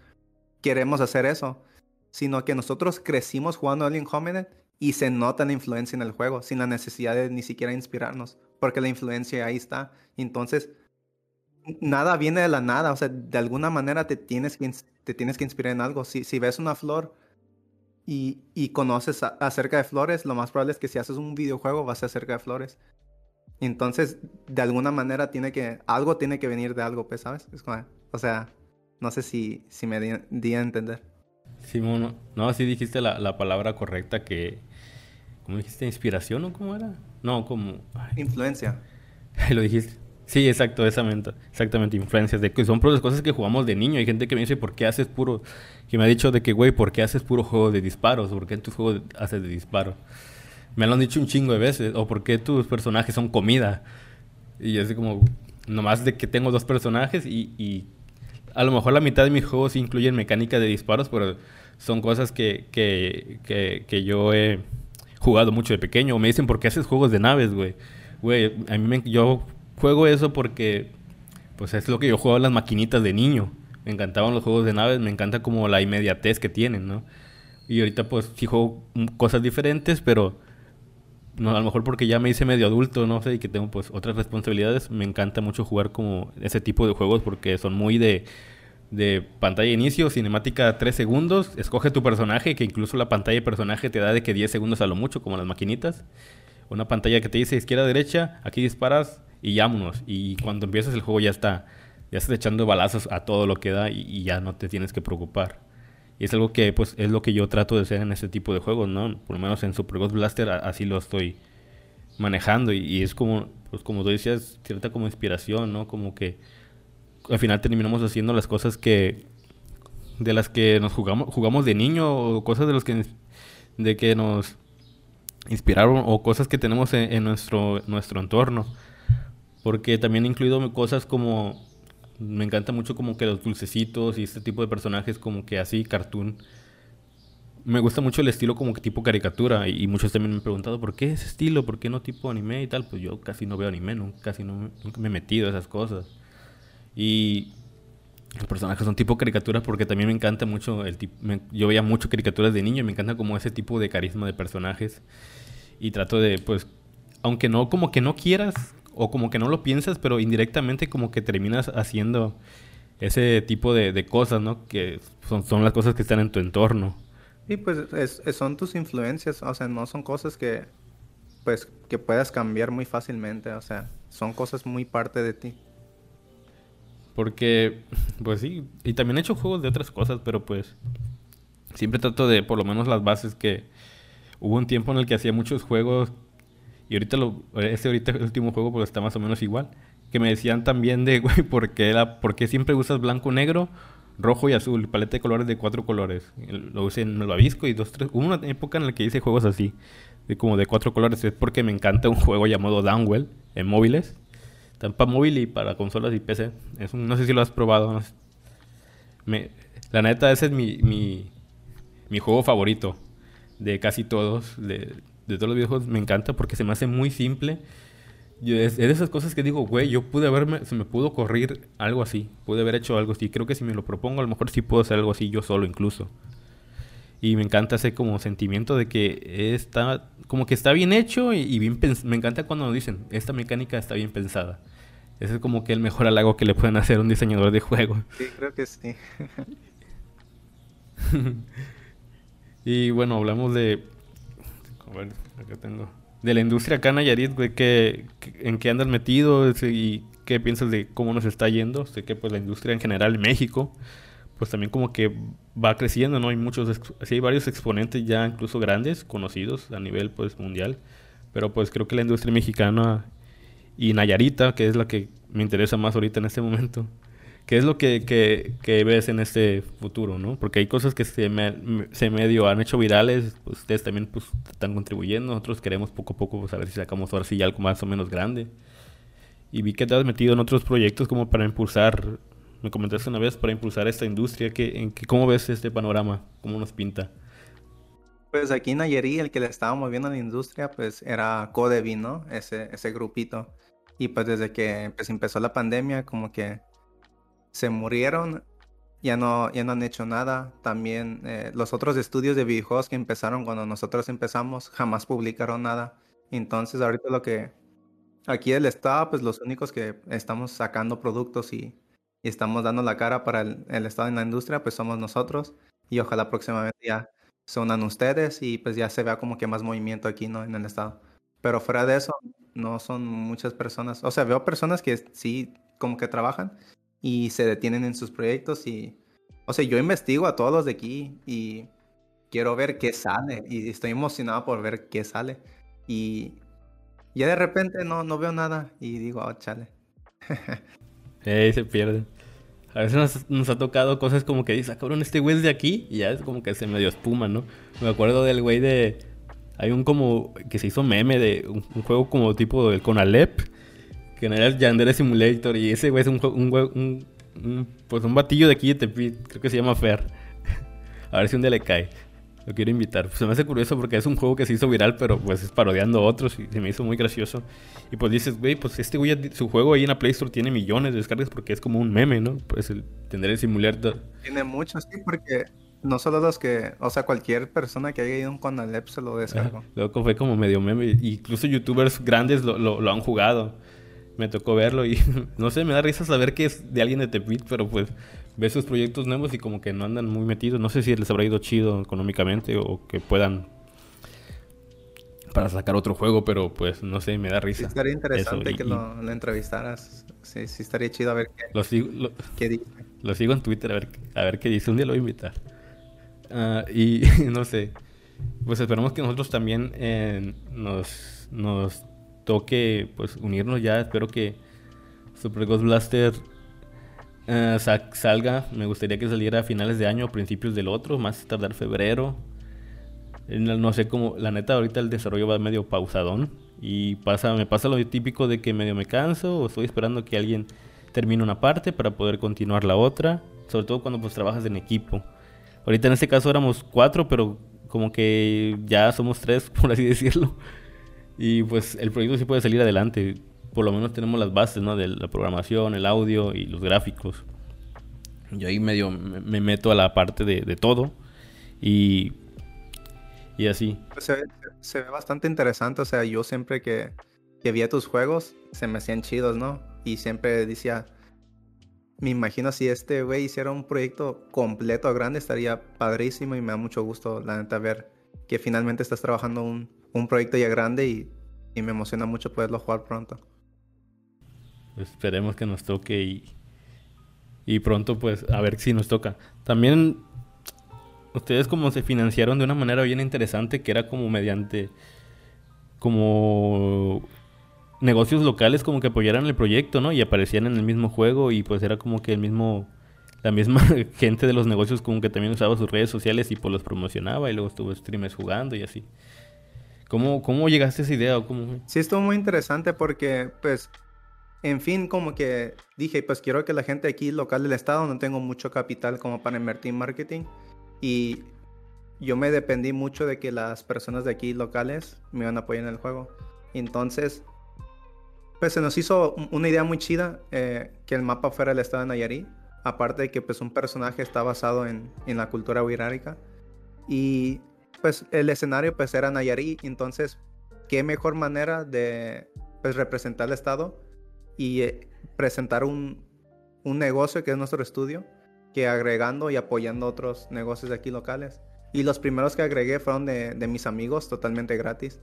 queremos hacer eso, sino que nosotros crecimos jugando Alien Hominid y se nota la influencia en el juego, sin la necesidad de ni siquiera inspirarnos, porque la influencia ahí está. Entonces, nada viene de la nada, o sea, de alguna manera te tienes que, te tienes que inspirar en algo. Si, si ves una flor y, y conoces acerca de flores, lo más probable es que si haces un videojuego va a ser acerca de flores. Entonces, de alguna manera tiene que, algo tiene que venir de algo, pues, ¿sabes? o sea, no sé si, si me di, a entender. Sí, no, no, sí dijiste la, la palabra correcta que, ¿cómo dijiste? ¿Inspiración o cómo era? No, como... Influencia. [LAUGHS] Lo dijiste. Sí, exacto, exactamente, exactamente, influencias, de que son las cosas que jugamos de niño. Hay gente que me dice, ¿por qué haces puro? Que me ha dicho de que, güey, ¿por qué haces puro juego de disparos? ¿Por qué en tus juegos haces de disparos? Me lo han dicho un chingo de veces. O ¿por qué tus personajes son comida? Y así como, nomás de que tengo dos personajes y, y a lo mejor la mitad de mis juegos incluyen mecánica de disparos, pero son cosas que, que, que, que yo he jugado mucho de pequeño. Me dicen, ¿por qué haces juegos de naves, güey? Güey, a mí me, yo juego eso porque pues es lo que yo jugaba las maquinitas de niño. Me encantaban los juegos de naves, me encanta como la inmediatez que tienen, ¿no? Y ahorita pues sí juego cosas diferentes, pero no, a lo mejor porque ya me hice medio adulto, no sé, y que tengo pues otras responsabilidades, me encanta mucho jugar como ese tipo de juegos porque son muy de, de pantalla inicio, cinemática 3 segundos, escoge tu personaje, que incluso la pantalla de personaje te da de que 10 segundos a lo mucho, como las maquinitas. Una pantalla que te dice izquierda, derecha, aquí disparas y llámonos. Y cuando empiezas el juego ya está, ya estás echando balazos a todo lo que da y, ya no te tienes que preocupar. Y es algo que pues es lo que yo trato de hacer en este tipo de juegos, ¿no? Por lo menos en Super Ghost Blaster así lo estoy manejando y, es como, pues como tú decías, cierta como inspiración, ¿no? Como que al final terminamos haciendo las cosas que de las que nos jugamos jugamos de niño o cosas de los que de que nos inspiraron o cosas que tenemos en, nuestro nuestro entorno. Porque también he incluido cosas como me encanta mucho como que los dulcecitos y este tipo de personajes como que así cartoon. Me gusta mucho el estilo como que tipo caricatura y, muchos también me han preguntado por qué ese estilo, por qué no tipo anime y tal, pues yo casi no veo anime, casi no, nunca me he metido a esas cosas. Y los personajes son tipo caricaturas porque también me encanta mucho el tipo, yo veía mucho caricaturas de niño y me encanta como ese tipo de carisma de personajes y trato de pues aunque no como que no quieras o como que no lo piensas, pero indirectamente como que terminas haciendo ese tipo de, cosas, ¿no? Que son, son, las cosas que están en tu entorno. Y pues son tus influencias, o sea, no son cosas que pues que puedas cambiar muy fácilmente, o sea, son cosas muy parte de ti. Porque, [LAUGHS] pues sí, y también he hecho juegos de otras cosas, pero pues siempre trato de, por lo menos las bases que hubo un tiempo en el que hacía muchos juegos y ahorita lo, este ahorita último juego pues está más o menos igual, que me decían también de, [LAUGHS] güey, ¿por qué, la, ¿por qué siempre usas blanco, negro, rojo y azul, paleta de colores de cuatro colores? Lo usé en el Avisco y dos, tres, hubo una época en la que hice juegos así, de como de cuatro colores, es porque me encanta un juego llamado Downwell en móviles Está para móvil y para consolas y PC. Es no sé si lo has probado. la neta, ese es mi, mi, juego favorito de casi todos. De, todos los videojuegos me encanta porque se me hace muy simple. es, de esas cosas que digo, güey, yo pude haberme, se me pudo correr algo así. Pude haber hecho algo así. Creo que si me lo propongo, a lo mejor sí puedo hacer algo así yo solo incluso. Y me encanta ese como sentimiento de que está, como que está bien hecho y, bien me encanta cuando nos dicen, esta mecánica está bien pensada. Ese es como que el mejor halago que le pueden hacer a un diseñador de juegos. Sí, creo que sí. [LAUGHS] y bueno, hablamos de... A ver, acá tengo... De la industria acá en Nayarit, güey, que, ¿en qué andas metido? Y qué piensas de cómo nos está yendo. Sé que pues la industria en general en México pues también como que va creciendo, ¿no? Hay muchos, sí, hay varios exponentes ya incluso grandes, conocidos a nivel pues mundial, pero pues creo que la industria mexicana y Nayarita, que es la que me interesa más ahorita en este momento, ¿Qué es lo que, que, ves en este futuro, no? Porque hay cosas que se, se medio han hecho virales, pues ustedes también pues, están contribuyendo, nosotros queremos poco a poco pues, a ver si sacamos ahora sí algo más o menos grande. Y vi que te has metido en otros proyectos como para impulsar, me comentaste una vez, para impulsar esta industria. ¿qué, en, ¿Cómo ves este panorama? ¿Cómo nos pinta? Pues aquí en Nayarit el que le estábamos viendo a la industria pues era Codevi, ¿no? Ese, ese grupito. Y pues desde que pues, empezó la pandemia como que se murieron, ya no, ya no han hecho nada. También eh, los otros estudios de videojuegos que empezaron cuando nosotros empezamos jamás publicaron nada. Entonces ahorita lo que aquí el Estado, pues los únicos que estamos sacando productos y, estamos dando la cara para el, Estado en la industria, pues somos nosotros. Y ojalá próximamente ya se unan ustedes y pues ya se vea como que más movimiento aquí, ¿no? En el Estado. Pero fuera de eso, no son muchas personas. O sea, veo personas que sí como que trabajan, y se detienen en sus proyectos y, o sea, yo investigo a todos los de aquí y quiero ver qué sale y estoy emocionado por ver qué sale y ya de repente no, no veo nada y digo, oh, chale. [LAUGHS] Ey, se pierden. A veces nos, ha tocado cosas como que dices, ah, cabrón, este güey es de aquí y ya es como que se medio espuma, ¿no? Me acuerdo del güey de... Hay un como que se hizo meme de un, juego como tipo del Conalep que era el Yandere Simulator. Y ese güey es un, un, un, pues un batillo de aquí de Tepit, creo que se llama Fer. [LAUGHS] A ver si un día le cae. Lo quiero invitar. Pues se me hace curioso porque es un juego que se hizo viral, pero pues es parodiando a otros y se me hizo muy gracioso. Y pues dices, güey, pues este güey, su juego ahí en la Play Store tiene millones de descargas porque es como un meme, ¿no? Pues el tener el simulator. Tiene muchos, sí, porque no solo los que, o sea, cualquier persona que haya ido a un Conalep se lo descargó. Luego fue como medio meme. Incluso youtubers grandes lo, lo, lo han jugado me tocó verlo y [LAUGHS] no sé, me da risa saber que es de alguien de Tepit, pero pues ves sus proyectos nuevos y como que no andan muy metidos. No sé si les habrá ido chido económicamente o que puedan para sacar otro juego, pero pues no sé, me da risa. Sí, estaría interesante que lo, entrevistaras. Sí, sí, estaría chido a ver qué, lo sigo, qué dice. Lo sigo en Twitter a ver, a ver qué dice. Un día lo voy a invitar. Ah, y [LAUGHS] no sé, pues esperamos que nosotros también eh, nos, nos toque pues unirnos ya. Espero que Super Ghost Blaster eh, salga. Me gustaría que saliera a finales de año o principios del otro, más tardar febrero. No sé cómo, la neta ahorita el desarrollo va medio pausadón y pasa, me pasa lo típico de que medio me canso o estoy esperando que alguien termine una parte para poder continuar la otra, sobre todo cuando pues trabajas en equipo. Ahorita en este caso éramos cuatro, pero como que ya somos tres, [LAUGHS] por así decirlo. Y pues el proyecto sí puede salir adelante. Por lo menos tenemos las bases, ¿no? De la programación, el audio y los gráficos. Yo ahí medio me meto a la parte de, todo. Y, y así. Pues se, ve, bastante interesante. O sea, yo siempre que, que vi tus juegos, se me hacían chidos, ¿no? Y siempre decía, me imagino si este güey hiciera un proyecto completo, grande, estaría padrísimo y me da mucho gusto, la neta, ver que finalmente estás trabajando un, un proyecto ya grande y, me emociona mucho poderlo jugar pronto. Esperemos que nos toque y, y pronto pues a ver si nos toca. También ustedes como se financiaron de una manera bien interesante que era como mediante como negocios locales como que apoyaran el proyecto, ¿no? Y aparecían en el mismo juego y pues era como que el mismo la misma [LAUGHS] gente de los negocios como que también usaba sus redes sociales y pues los promocionaba y luego estuvo streamers jugando y así. ¿Cómo, cómo llegaste a esa idea? cómo... Sí, estuvo muy interesante porque, pues, en fin, como que dije, pues quiero que la gente aquí local del estado, no tengo mucho capital como para invertir en marketing. Y yo me dependí mucho de que las personas de aquí locales me iban a apoyar en el juego. Entonces, pues se nos hizo una idea muy chida eh, que el mapa fuera el estado de Nayarit. Aparte de que pues un personaje está basado en, en la cultura wixárika. Y pues el escenario pues era Nayarit, entonces qué mejor manera de pues representar el estado y eh, presentar un, un, negocio que es nuestro estudio que agregando y apoyando otros negocios de aquí locales. Y los primeros que agregué fueron de, mis amigos totalmente gratis.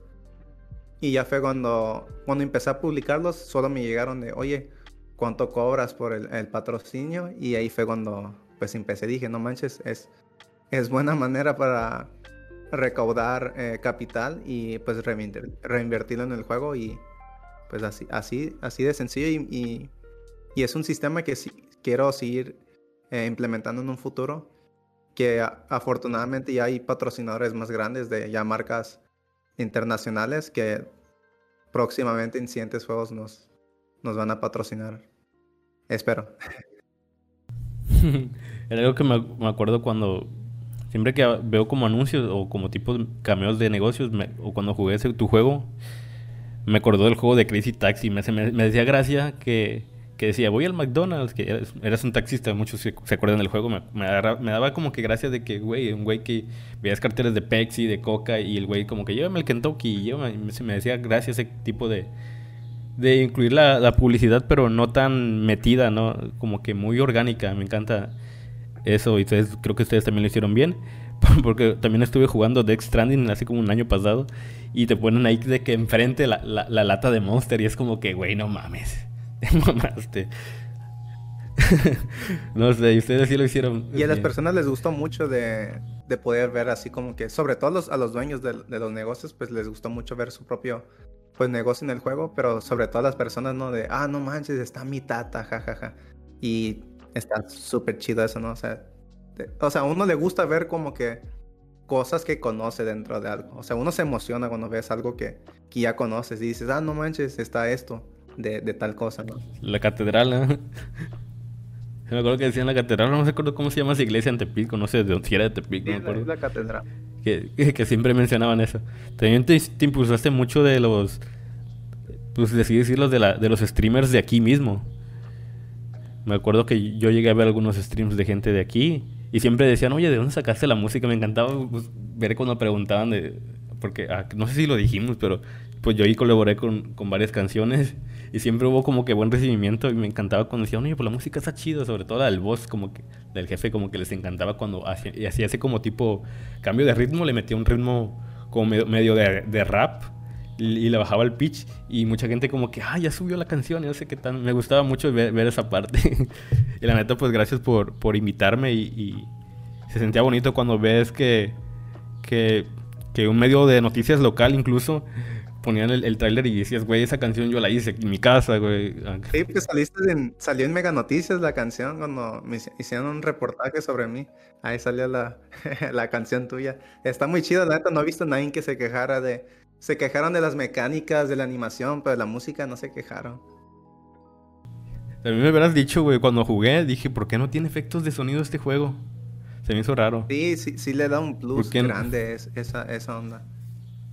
Y ya fue cuando, cuando empecé a publicarlos, solo me llegaron de, oye, ¿cuánto cobras por el, patrocinio? Y ahí fue cuando pues empecé, dije, no manches, es, es buena manera para recaudar eh, capital y pues reinvertirlo en el juego y pues así, así, así de sencillo y, y, es un sistema que, quiero seguir eh, implementando en un futuro, que afortunadamente ya hay patrocinadores más grandes de ya marcas internacionales que próximamente en siguientes juegos nos, nos van a patrocinar. Espero. [LAUGHS] Era algo que me, acuerdo cuando siempre que veo como anuncios o como tipos cameos de negocios o cuando jugué ese, tu juego, me acordó del juego de Crazy Taxi. Me, me, decía gracia que, que, decía, voy al McDonald's, que eras, un taxista, muchos se, acuerdan del juego. Me, me, daba como que gracia de que, güey, un güey que veías carteles de Pepsi, de Coca, y el güey como que llévame el Kentucky, y me, decía gracia ese tipo de, de incluir la, publicidad, pero no tan metida, ¿no? Como que muy orgánica. Me encanta eso y ustedes, creo que ustedes también lo hicieron bien. [LAUGHS] Porque también estuve jugando Dex Stranding hace como un año pasado y te ponen ahí de que enfrente la, la, lata de Monster y es como que, güey, no mames. [LAUGHS] Te mamaste. [LAUGHS] no sé, y ustedes sí lo hicieron. Y a las personas les gustó mucho de, de poder ver así como que, sobre todo a los, a los dueños de, de, los negocios, pues les gustó mucho ver su propio pues negocio en el juego, pero sobre todo a las personas, ¿no? De, ah, no manches, está mi tata, jajaja. Ja, ja. Y está súper chido eso, ¿no? O sea, o sea, a uno le gusta ver como que cosas que conoce dentro de algo. O sea, uno se emociona cuando ves algo que, que ya conoces y dices, ah, no manches, está esto de, de tal cosa, ¿no? La catedral, ¿eh? [LAUGHS] Me acuerdo que decían la catedral, no me acuerdo cómo se llama esa iglesia en Tepic, no sé de dónde era de Tepic, no me acuerdo. La, catedral. Que, que, siempre mencionaban eso. También te, te, impulsaste mucho de los, pues decir decirlo, de, la, de los streamers de aquí mismo. Me acuerdo que yo llegué a ver algunos streams de gente de aquí y siempre decían, oye, ¿de dónde sacaste la música? Me encantaba pues, ver cuando preguntaban de... Porque ah, no sé si lo dijimos, pero pues yo ahí colaboré con, con, varias canciones y siempre hubo como que buen recibimiento y me encantaba cuando decían, oye, pues la música está chida, sobre todo la del voz, como que del jefe, como que les encantaba cuando hacía, y hacía ese como tipo cambio de ritmo, le metía un ritmo como medio, de, de rap y, le bajaba el pitch y mucha gente como que, ah, ya subió la canción, y no sé qué tal. Me gustaba mucho ver, esa parte. [LAUGHS] y la neta, pues gracias por, por invitarme y, se sentía bonito cuando ves que, que, que, un medio de noticias local incluso ponían el, el tráiler y decías, güey, esa canción yo la hice en mi casa, güey. Sí, pues saliste en, salió en Mega Noticias la canción cuando hicieron un reportaje sobre mí. Ahí salió la, [LAUGHS] la canción tuya. Está muy chido, la neta, no he visto a nadie que se quejara de se quejaron de las mecánicas, de la animación, pero de la música no se quejaron. A mí me hubieras dicho, güey, cuando jugué, dije, ¿por qué no tiene efectos de sonido este juego? Se me hizo raro. Sí, sí, sí le da un plus grande esa, esa onda.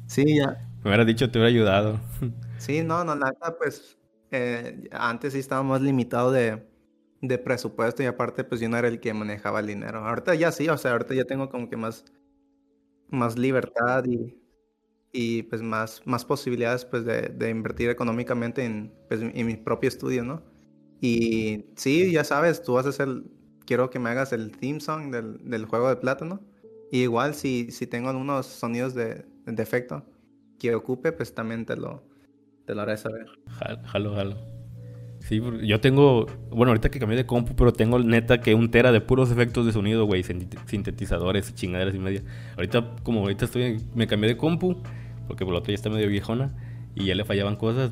Sí, ya. Me hubieras dicho, te hubiera ayudado. [LAUGHS] Sí, no, no, nada, pues eh, antes sí estaba más limitado de, de presupuesto y aparte pues yo no era el que manejaba el dinero. Ahorita ya sí, o sea, ahorita ya tengo como que más, más libertad y y pues más, más posibilidades pues de, de invertir económicamente en, pues, en mi propio estudio, ¿no? Y sí, ya sabes, tú a hacer, quiero que me hagas el theme song del, del juego de plátano. Y igual si, si tengo algunos sonidos de, de efecto que ocupe, pues también te lo, te lo haré saber. Jalo, jalo. Sí, yo tengo, bueno, ahorita que cambié de compu, pero tengo neta que un tera de puros efectos de sonido, güey, sintetizadores, chingaderas y media. Ahorita, como ahorita estoy, me cambié de compu, porque por lo otro ya está medio viejona y ya le fallaban cosas.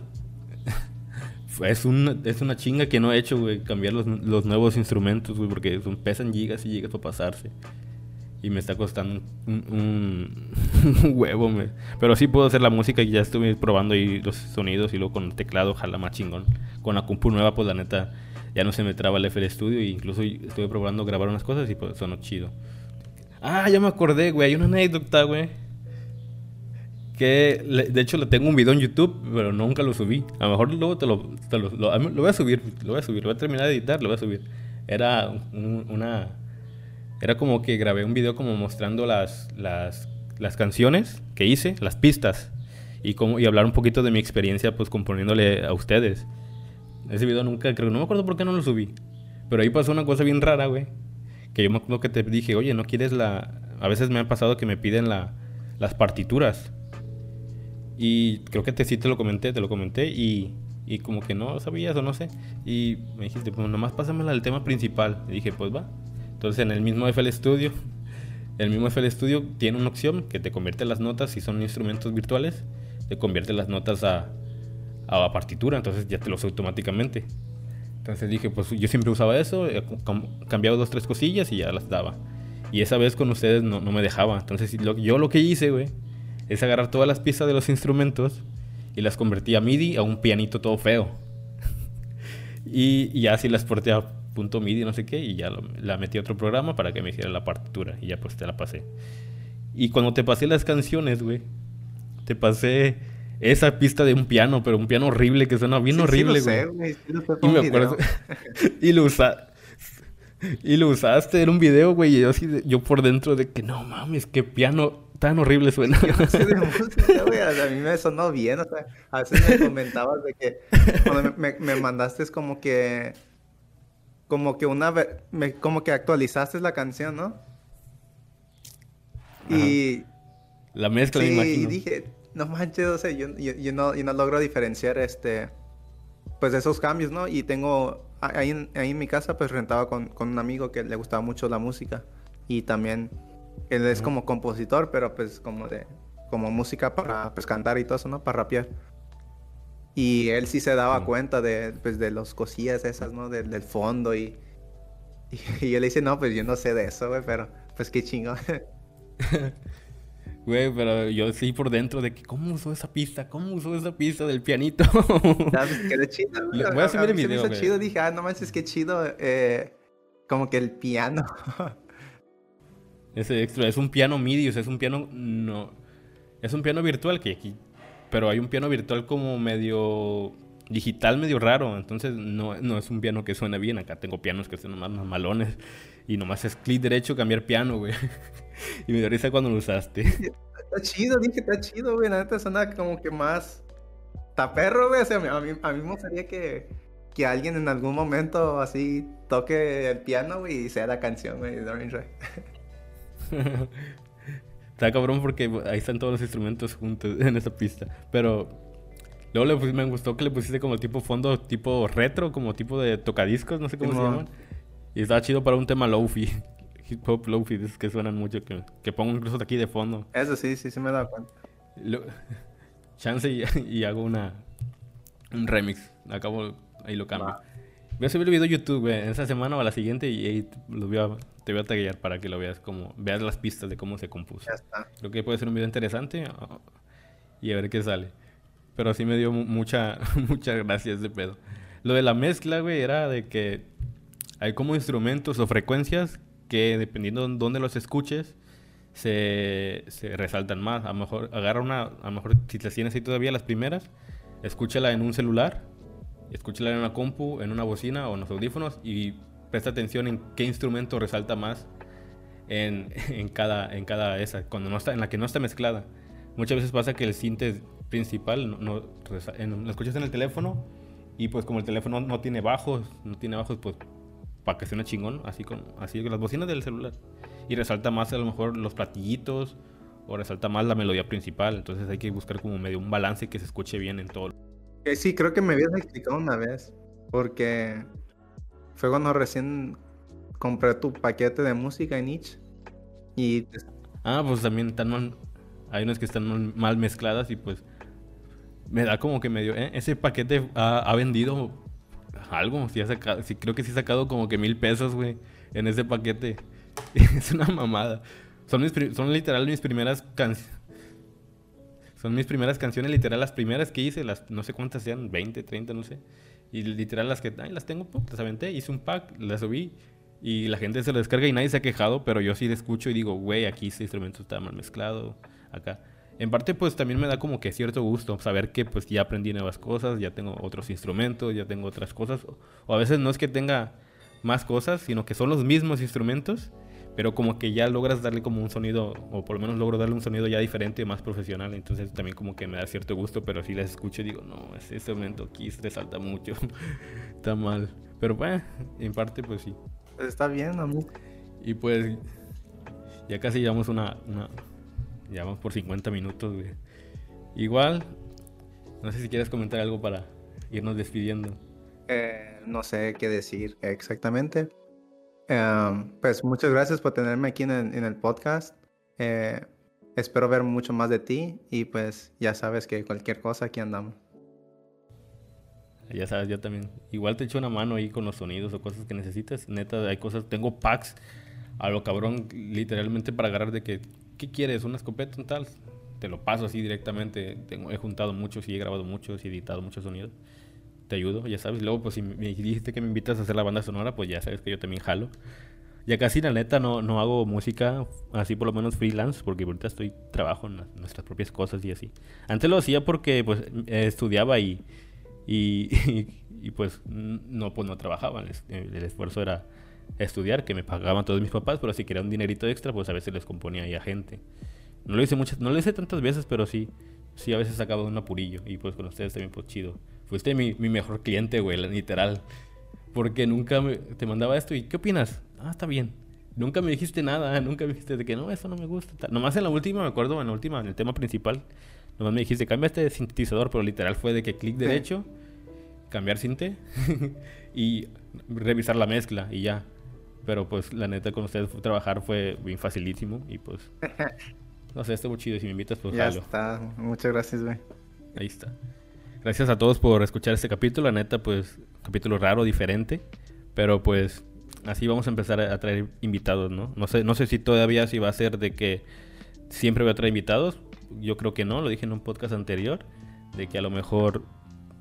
[LAUGHS] es, una, es una chinga que no he hecho, güey, cambiar los, los nuevos instrumentos, güey, porque son, pesan gigas y gigas para pasarse. Y me está costando [LAUGHS] un, huevo, me. Pero sí puedo hacer la música y ya estuve probando ahí los sonidos y luego con el teclado jala más chingón. Con la compu nueva, pues la neta, ya no se me traba el FL Studio y incluso estuve probando grabar unas cosas y pues sonó chido. Ah, ya me acordé, güey, hay una anécdota, güey que de hecho le tengo un video en YouTube, pero nunca lo subí. A lo mejor luego te lo, lo, voy a subir, lo voy a subir, lo voy a terminar de editar, lo voy a subir. Era una era como que grabé un video como mostrando las, las, las canciones que hice, las pistas y como y hablar un poquito de mi experiencia pues componiéndole a ustedes. Ese video nunca creo, no me acuerdo por qué no lo subí. Pero ahí pasó una cosa bien rara, güey. Que yo me acuerdo que te dije, "Oye, ¿no quieres la a veces me ha pasado que me piden la, las partituras y creo que te, sí te lo comenté, te lo comenté y, y como que no sabías o no sé. Y me dijiste, pues nomás pásamela del tema principal. Y dije, pues va. Entonces en el mismo FL Studio, [LAUGHS] el mismo FL Studio tiene una opción que te convierte las notas, si son instrumentos virtuales, te convierte las notas a, a partitura, entonces ya te lo hace automáticamente. Entonces dije, pues yo siempre usaba eso, eh, cambiaba dos, tres cosillas y ya las daba. Y esa vez con ustedes no, me dejaba. Entonces yo lo que hice, güey, es agarrar todas las piezas de los instrumentos y las convertí a MIDI a un pianito todo feo. [LAUGHS] y, ya así las porté a punto MIDI, no sé qué, y ya la metí a otro programa para que me hiciera la partitura. Y ya pues te la pasé. Y cuando te pasé las canciones, güey, te pasé esa pista de un piano, pero un piano horrible que suena bien horrible, güey. y me acuerdo. [LAUGHS] y lo usaste. Y lo usaste en un video, güey. Y yo así, yo por dentro de que no mames, qué piano tan horrible suena. Yo no sé de música, güey. a mí me sonó bien. O sea, a veces me comentabas de que cuando me, me, mandaste es como que. Como que una. Me, como que actualizaste la canción, ¿no? Y. La mezcla, sí, Y dije, no manches, o sea, yo, no, no logro diferenciar este, pues esos cambios, ¿no? Y tengo, ahí en, ahí en mi casa, pues rentaba con, con, un amigo que le gustaba mucho la música y también él es como compositor, pero pues como de, como música para pues cantar y todo eso, ¿no? Para rapear. Y él sí se daba cuenta de, pues, de los cosillas esas, ¿no? del fondo y, y, y, yo le dice, no, pues yo no sé de eso, güey, pero pues qué chingón. [LAUGHS] Güey, pero yo sí por dentro de que, ¿cómo usó esa pista? ¿Cómo usó esa pista del pianito? [LAUGHS] ¿Sabes? Qué chido. Voy a subir el video. Me chido, dije, ah, no manches, qué chido. Eh, como que el piano. [LAUGHS] Ese extra, es un piano MIDI, o sea, es un piano. No. Es un piano virtual que aquí. Pero hay un piano virtual como medio digital medio raro, entonces no, no es un piano que suena bien. Acá tengo pianos que son más malones y nomás es clic derecho, cambiar piano, güey. [LAUGHS] y me dio risa cuando lo usaste. [LAUGHS] Está chido, dije, está chido, güey. La neta suena como que más. Está perro, güey. O sea, a mí, a mí me gustaría que, que alguien en algún momento así toque el piano, güey, y sea la canción, güey, de Orange [LAUGHS] [LAUGHS] Está cabrón porque ahí están todos los instrumentos juntos en esa pista. Pero luego le me gustó que le pusiste como tipo fondo tipo retro, como tipo de tocadiscos, no sé cómo se llaman. Y estaba chido para un tema lofi. [LAUGHS] Hip hop lofi, esos que suenan mucho, que, que pongo incluso aquí de fondo. Eso sí, sí, sí me he dado cuenta. [LAUGHS] chance y, hago una un remix. Acabo, ahí lo cambio. Voy a subir el video a YouTube, güey, esa semana o a la siguiente y ahí los voy a, te voy a taguear para que lo veas como, veas las pistas de cómo se compuso. Ya está. Creo que puede ser un video interesante y a ver qué sale. Pero sí me dio mucha, [LAUGHS] muchas gracias de pedo. Lo de la mezcla, güey, era de que hay como instrumentos o frecuencias que dependiendo de dónde los escuches, se, se, resaltan más. A lo mejor agarra una, a lo mejor si las tienes ahí todavía las primeras, escúchala en un celular, escúchala en una compu, en una bocina o en los audífonos y presta atención en qué instrumento resalta más en, [LAUGHS] en, cada, en cada esa, cuando no está, en la que no está mezclada. Muchas veces pasa que el cinte principal no, no lo escuchas en el teléfono y pues como el teléfono no tiene bajos, no tiene bajos, pues para que suene chingón, así con, así las bocinas del celular. Y resalta más a lo mejor los platillitos o resalta más la melodía principal. Entonces hay que buscar como medio un balance que se escuche bien en todo. Eh, sí, creo que me habías explicado una vez. Porque fue cuando recién compré tu paquete de música en Itch. Y... Ah, pues también están mal, hay unas que están mal, mezcladas y pues me da como que medio... ¿eh? Ese paquete ha, ha vendido algo. Si, ha sacado, si creo que sí he sacado como que mil pesos, güey, en ese paquete. [LAUGHS] es una mamada. Son, mis, son literal mis primeras canciones. Son mis primeras canciones, literal, las primeras que hice, las no sé cuántas sean, 20, 30, no sé. Y literal las que, ay, las tengo, las aventé, hice un pack, las subí y la gente se lo descarga y nadie se ha quejado, pero yo sí le escucho y digo, güey, aquí ese instrumento está mal mezclado, acá en parte pues también me da como que cierto gusto saber que pues ya aprendí nuevas cosas, ya tengo otros instrumentos, ya tengo otras cosas. O a veces no es que tenga más cosas, sino que son los mismos instrumentos, pero como que ya logras darle como un sonido, o por lo menos logro darle un sonido ya diferente, más profesional. Entonces también como que me da cierto gusto, pero si las escucho digo, no, ese instrumento aquí se salta mucho, [LAUGHS] está mal. Pero bueno, en parte pues sí. Pues está bien, amigo. Y pues ya casi llevamos una, una ya vamos por 50 minutos, Igual, no sé si quieres comentar algo para irnos despidiendo. Eh, no sé qué decir exactamente. Em, pues muchas gracias por tenerme aquí en el, podcast. Eh, espero ver mucho más de ti y pues ya sabes que cualquier cosa aquí andamos. Ya sabes, yo también. Igual te echo una mano ahí con los sonidos o cosas que necesites. Neta, hay cosas. Tengo packs a lo cabrón, literalmente para agarrar de que, ¿qué quieres? ¿Una escopeta? Un tal. Te lo paso así directamente. He juntado muchos y he grabado muchos y editado muchos sonidos. Te ayudo, ya sabes. Luego, pues si me dijiste que me invitas a hacer la banda sonora, pues ya sabes que yo también jalo. Ya casi, la neta, no, no hago música así por lo menos freelance, porque ahorita estoy trabajo en nuestras propias cosas y así. Antes lo hacía porque pues estudiaba y, [LAUGHS] y, pues no, pues no trabajaba. El, esfuerzo era estudiar, que me pagaban todos mis papás, pero si quería un dinerito extra, pues a veces les componía ahí a gente. No lo hice muchas, no lo hice tantas veces, pero sí, sí a veces sacaba un apurillo. Y pues con ustedes también, pues chido. Fuiste mi, mi mejor cliente, güey, literal. Porque nunca te mandaba esto y ¿qué opinas? Ah, está bien. Nunca me dijiste nada, [LAUGHS] nunca me dijiste de que no, eso no me gusta. Nomás en la última, me acuerdo, en la última, en el tema principal, nomás me dijiste, cambia este sintetizador, pero literal fue de que clic derecho, cambiar cinte [LAUGHS] y revisar la mezcla y ya. Pero pues la neta con ustedes trabajar fue bien facilísimo y pues... [LAUGHS] No sé, estuvo chido. Si me invitas, pues Ya está. Muchas gracias, güey. Ahí está. Gracias a todos por escuchar este capítulo. La neta, pues, capítulo raro, diferente. Pero pues, así vamos a empezar a traer invitados, ¿no? No sé, no sé si todavía si va a ser de que siempre voy a traer invitados. Yo creo que no, lo dije en un podcast anterior. De que a lo mejor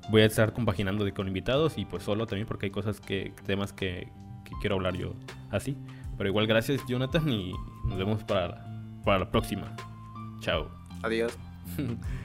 voy a estar compaginando de con invitados y pues solo también porque hay cosas que, temas que, que quiero hablar yo así. Pero igual gracias Jonathan y nos vemos para, para la próxima. Chao. Adiós. [LAUGHS]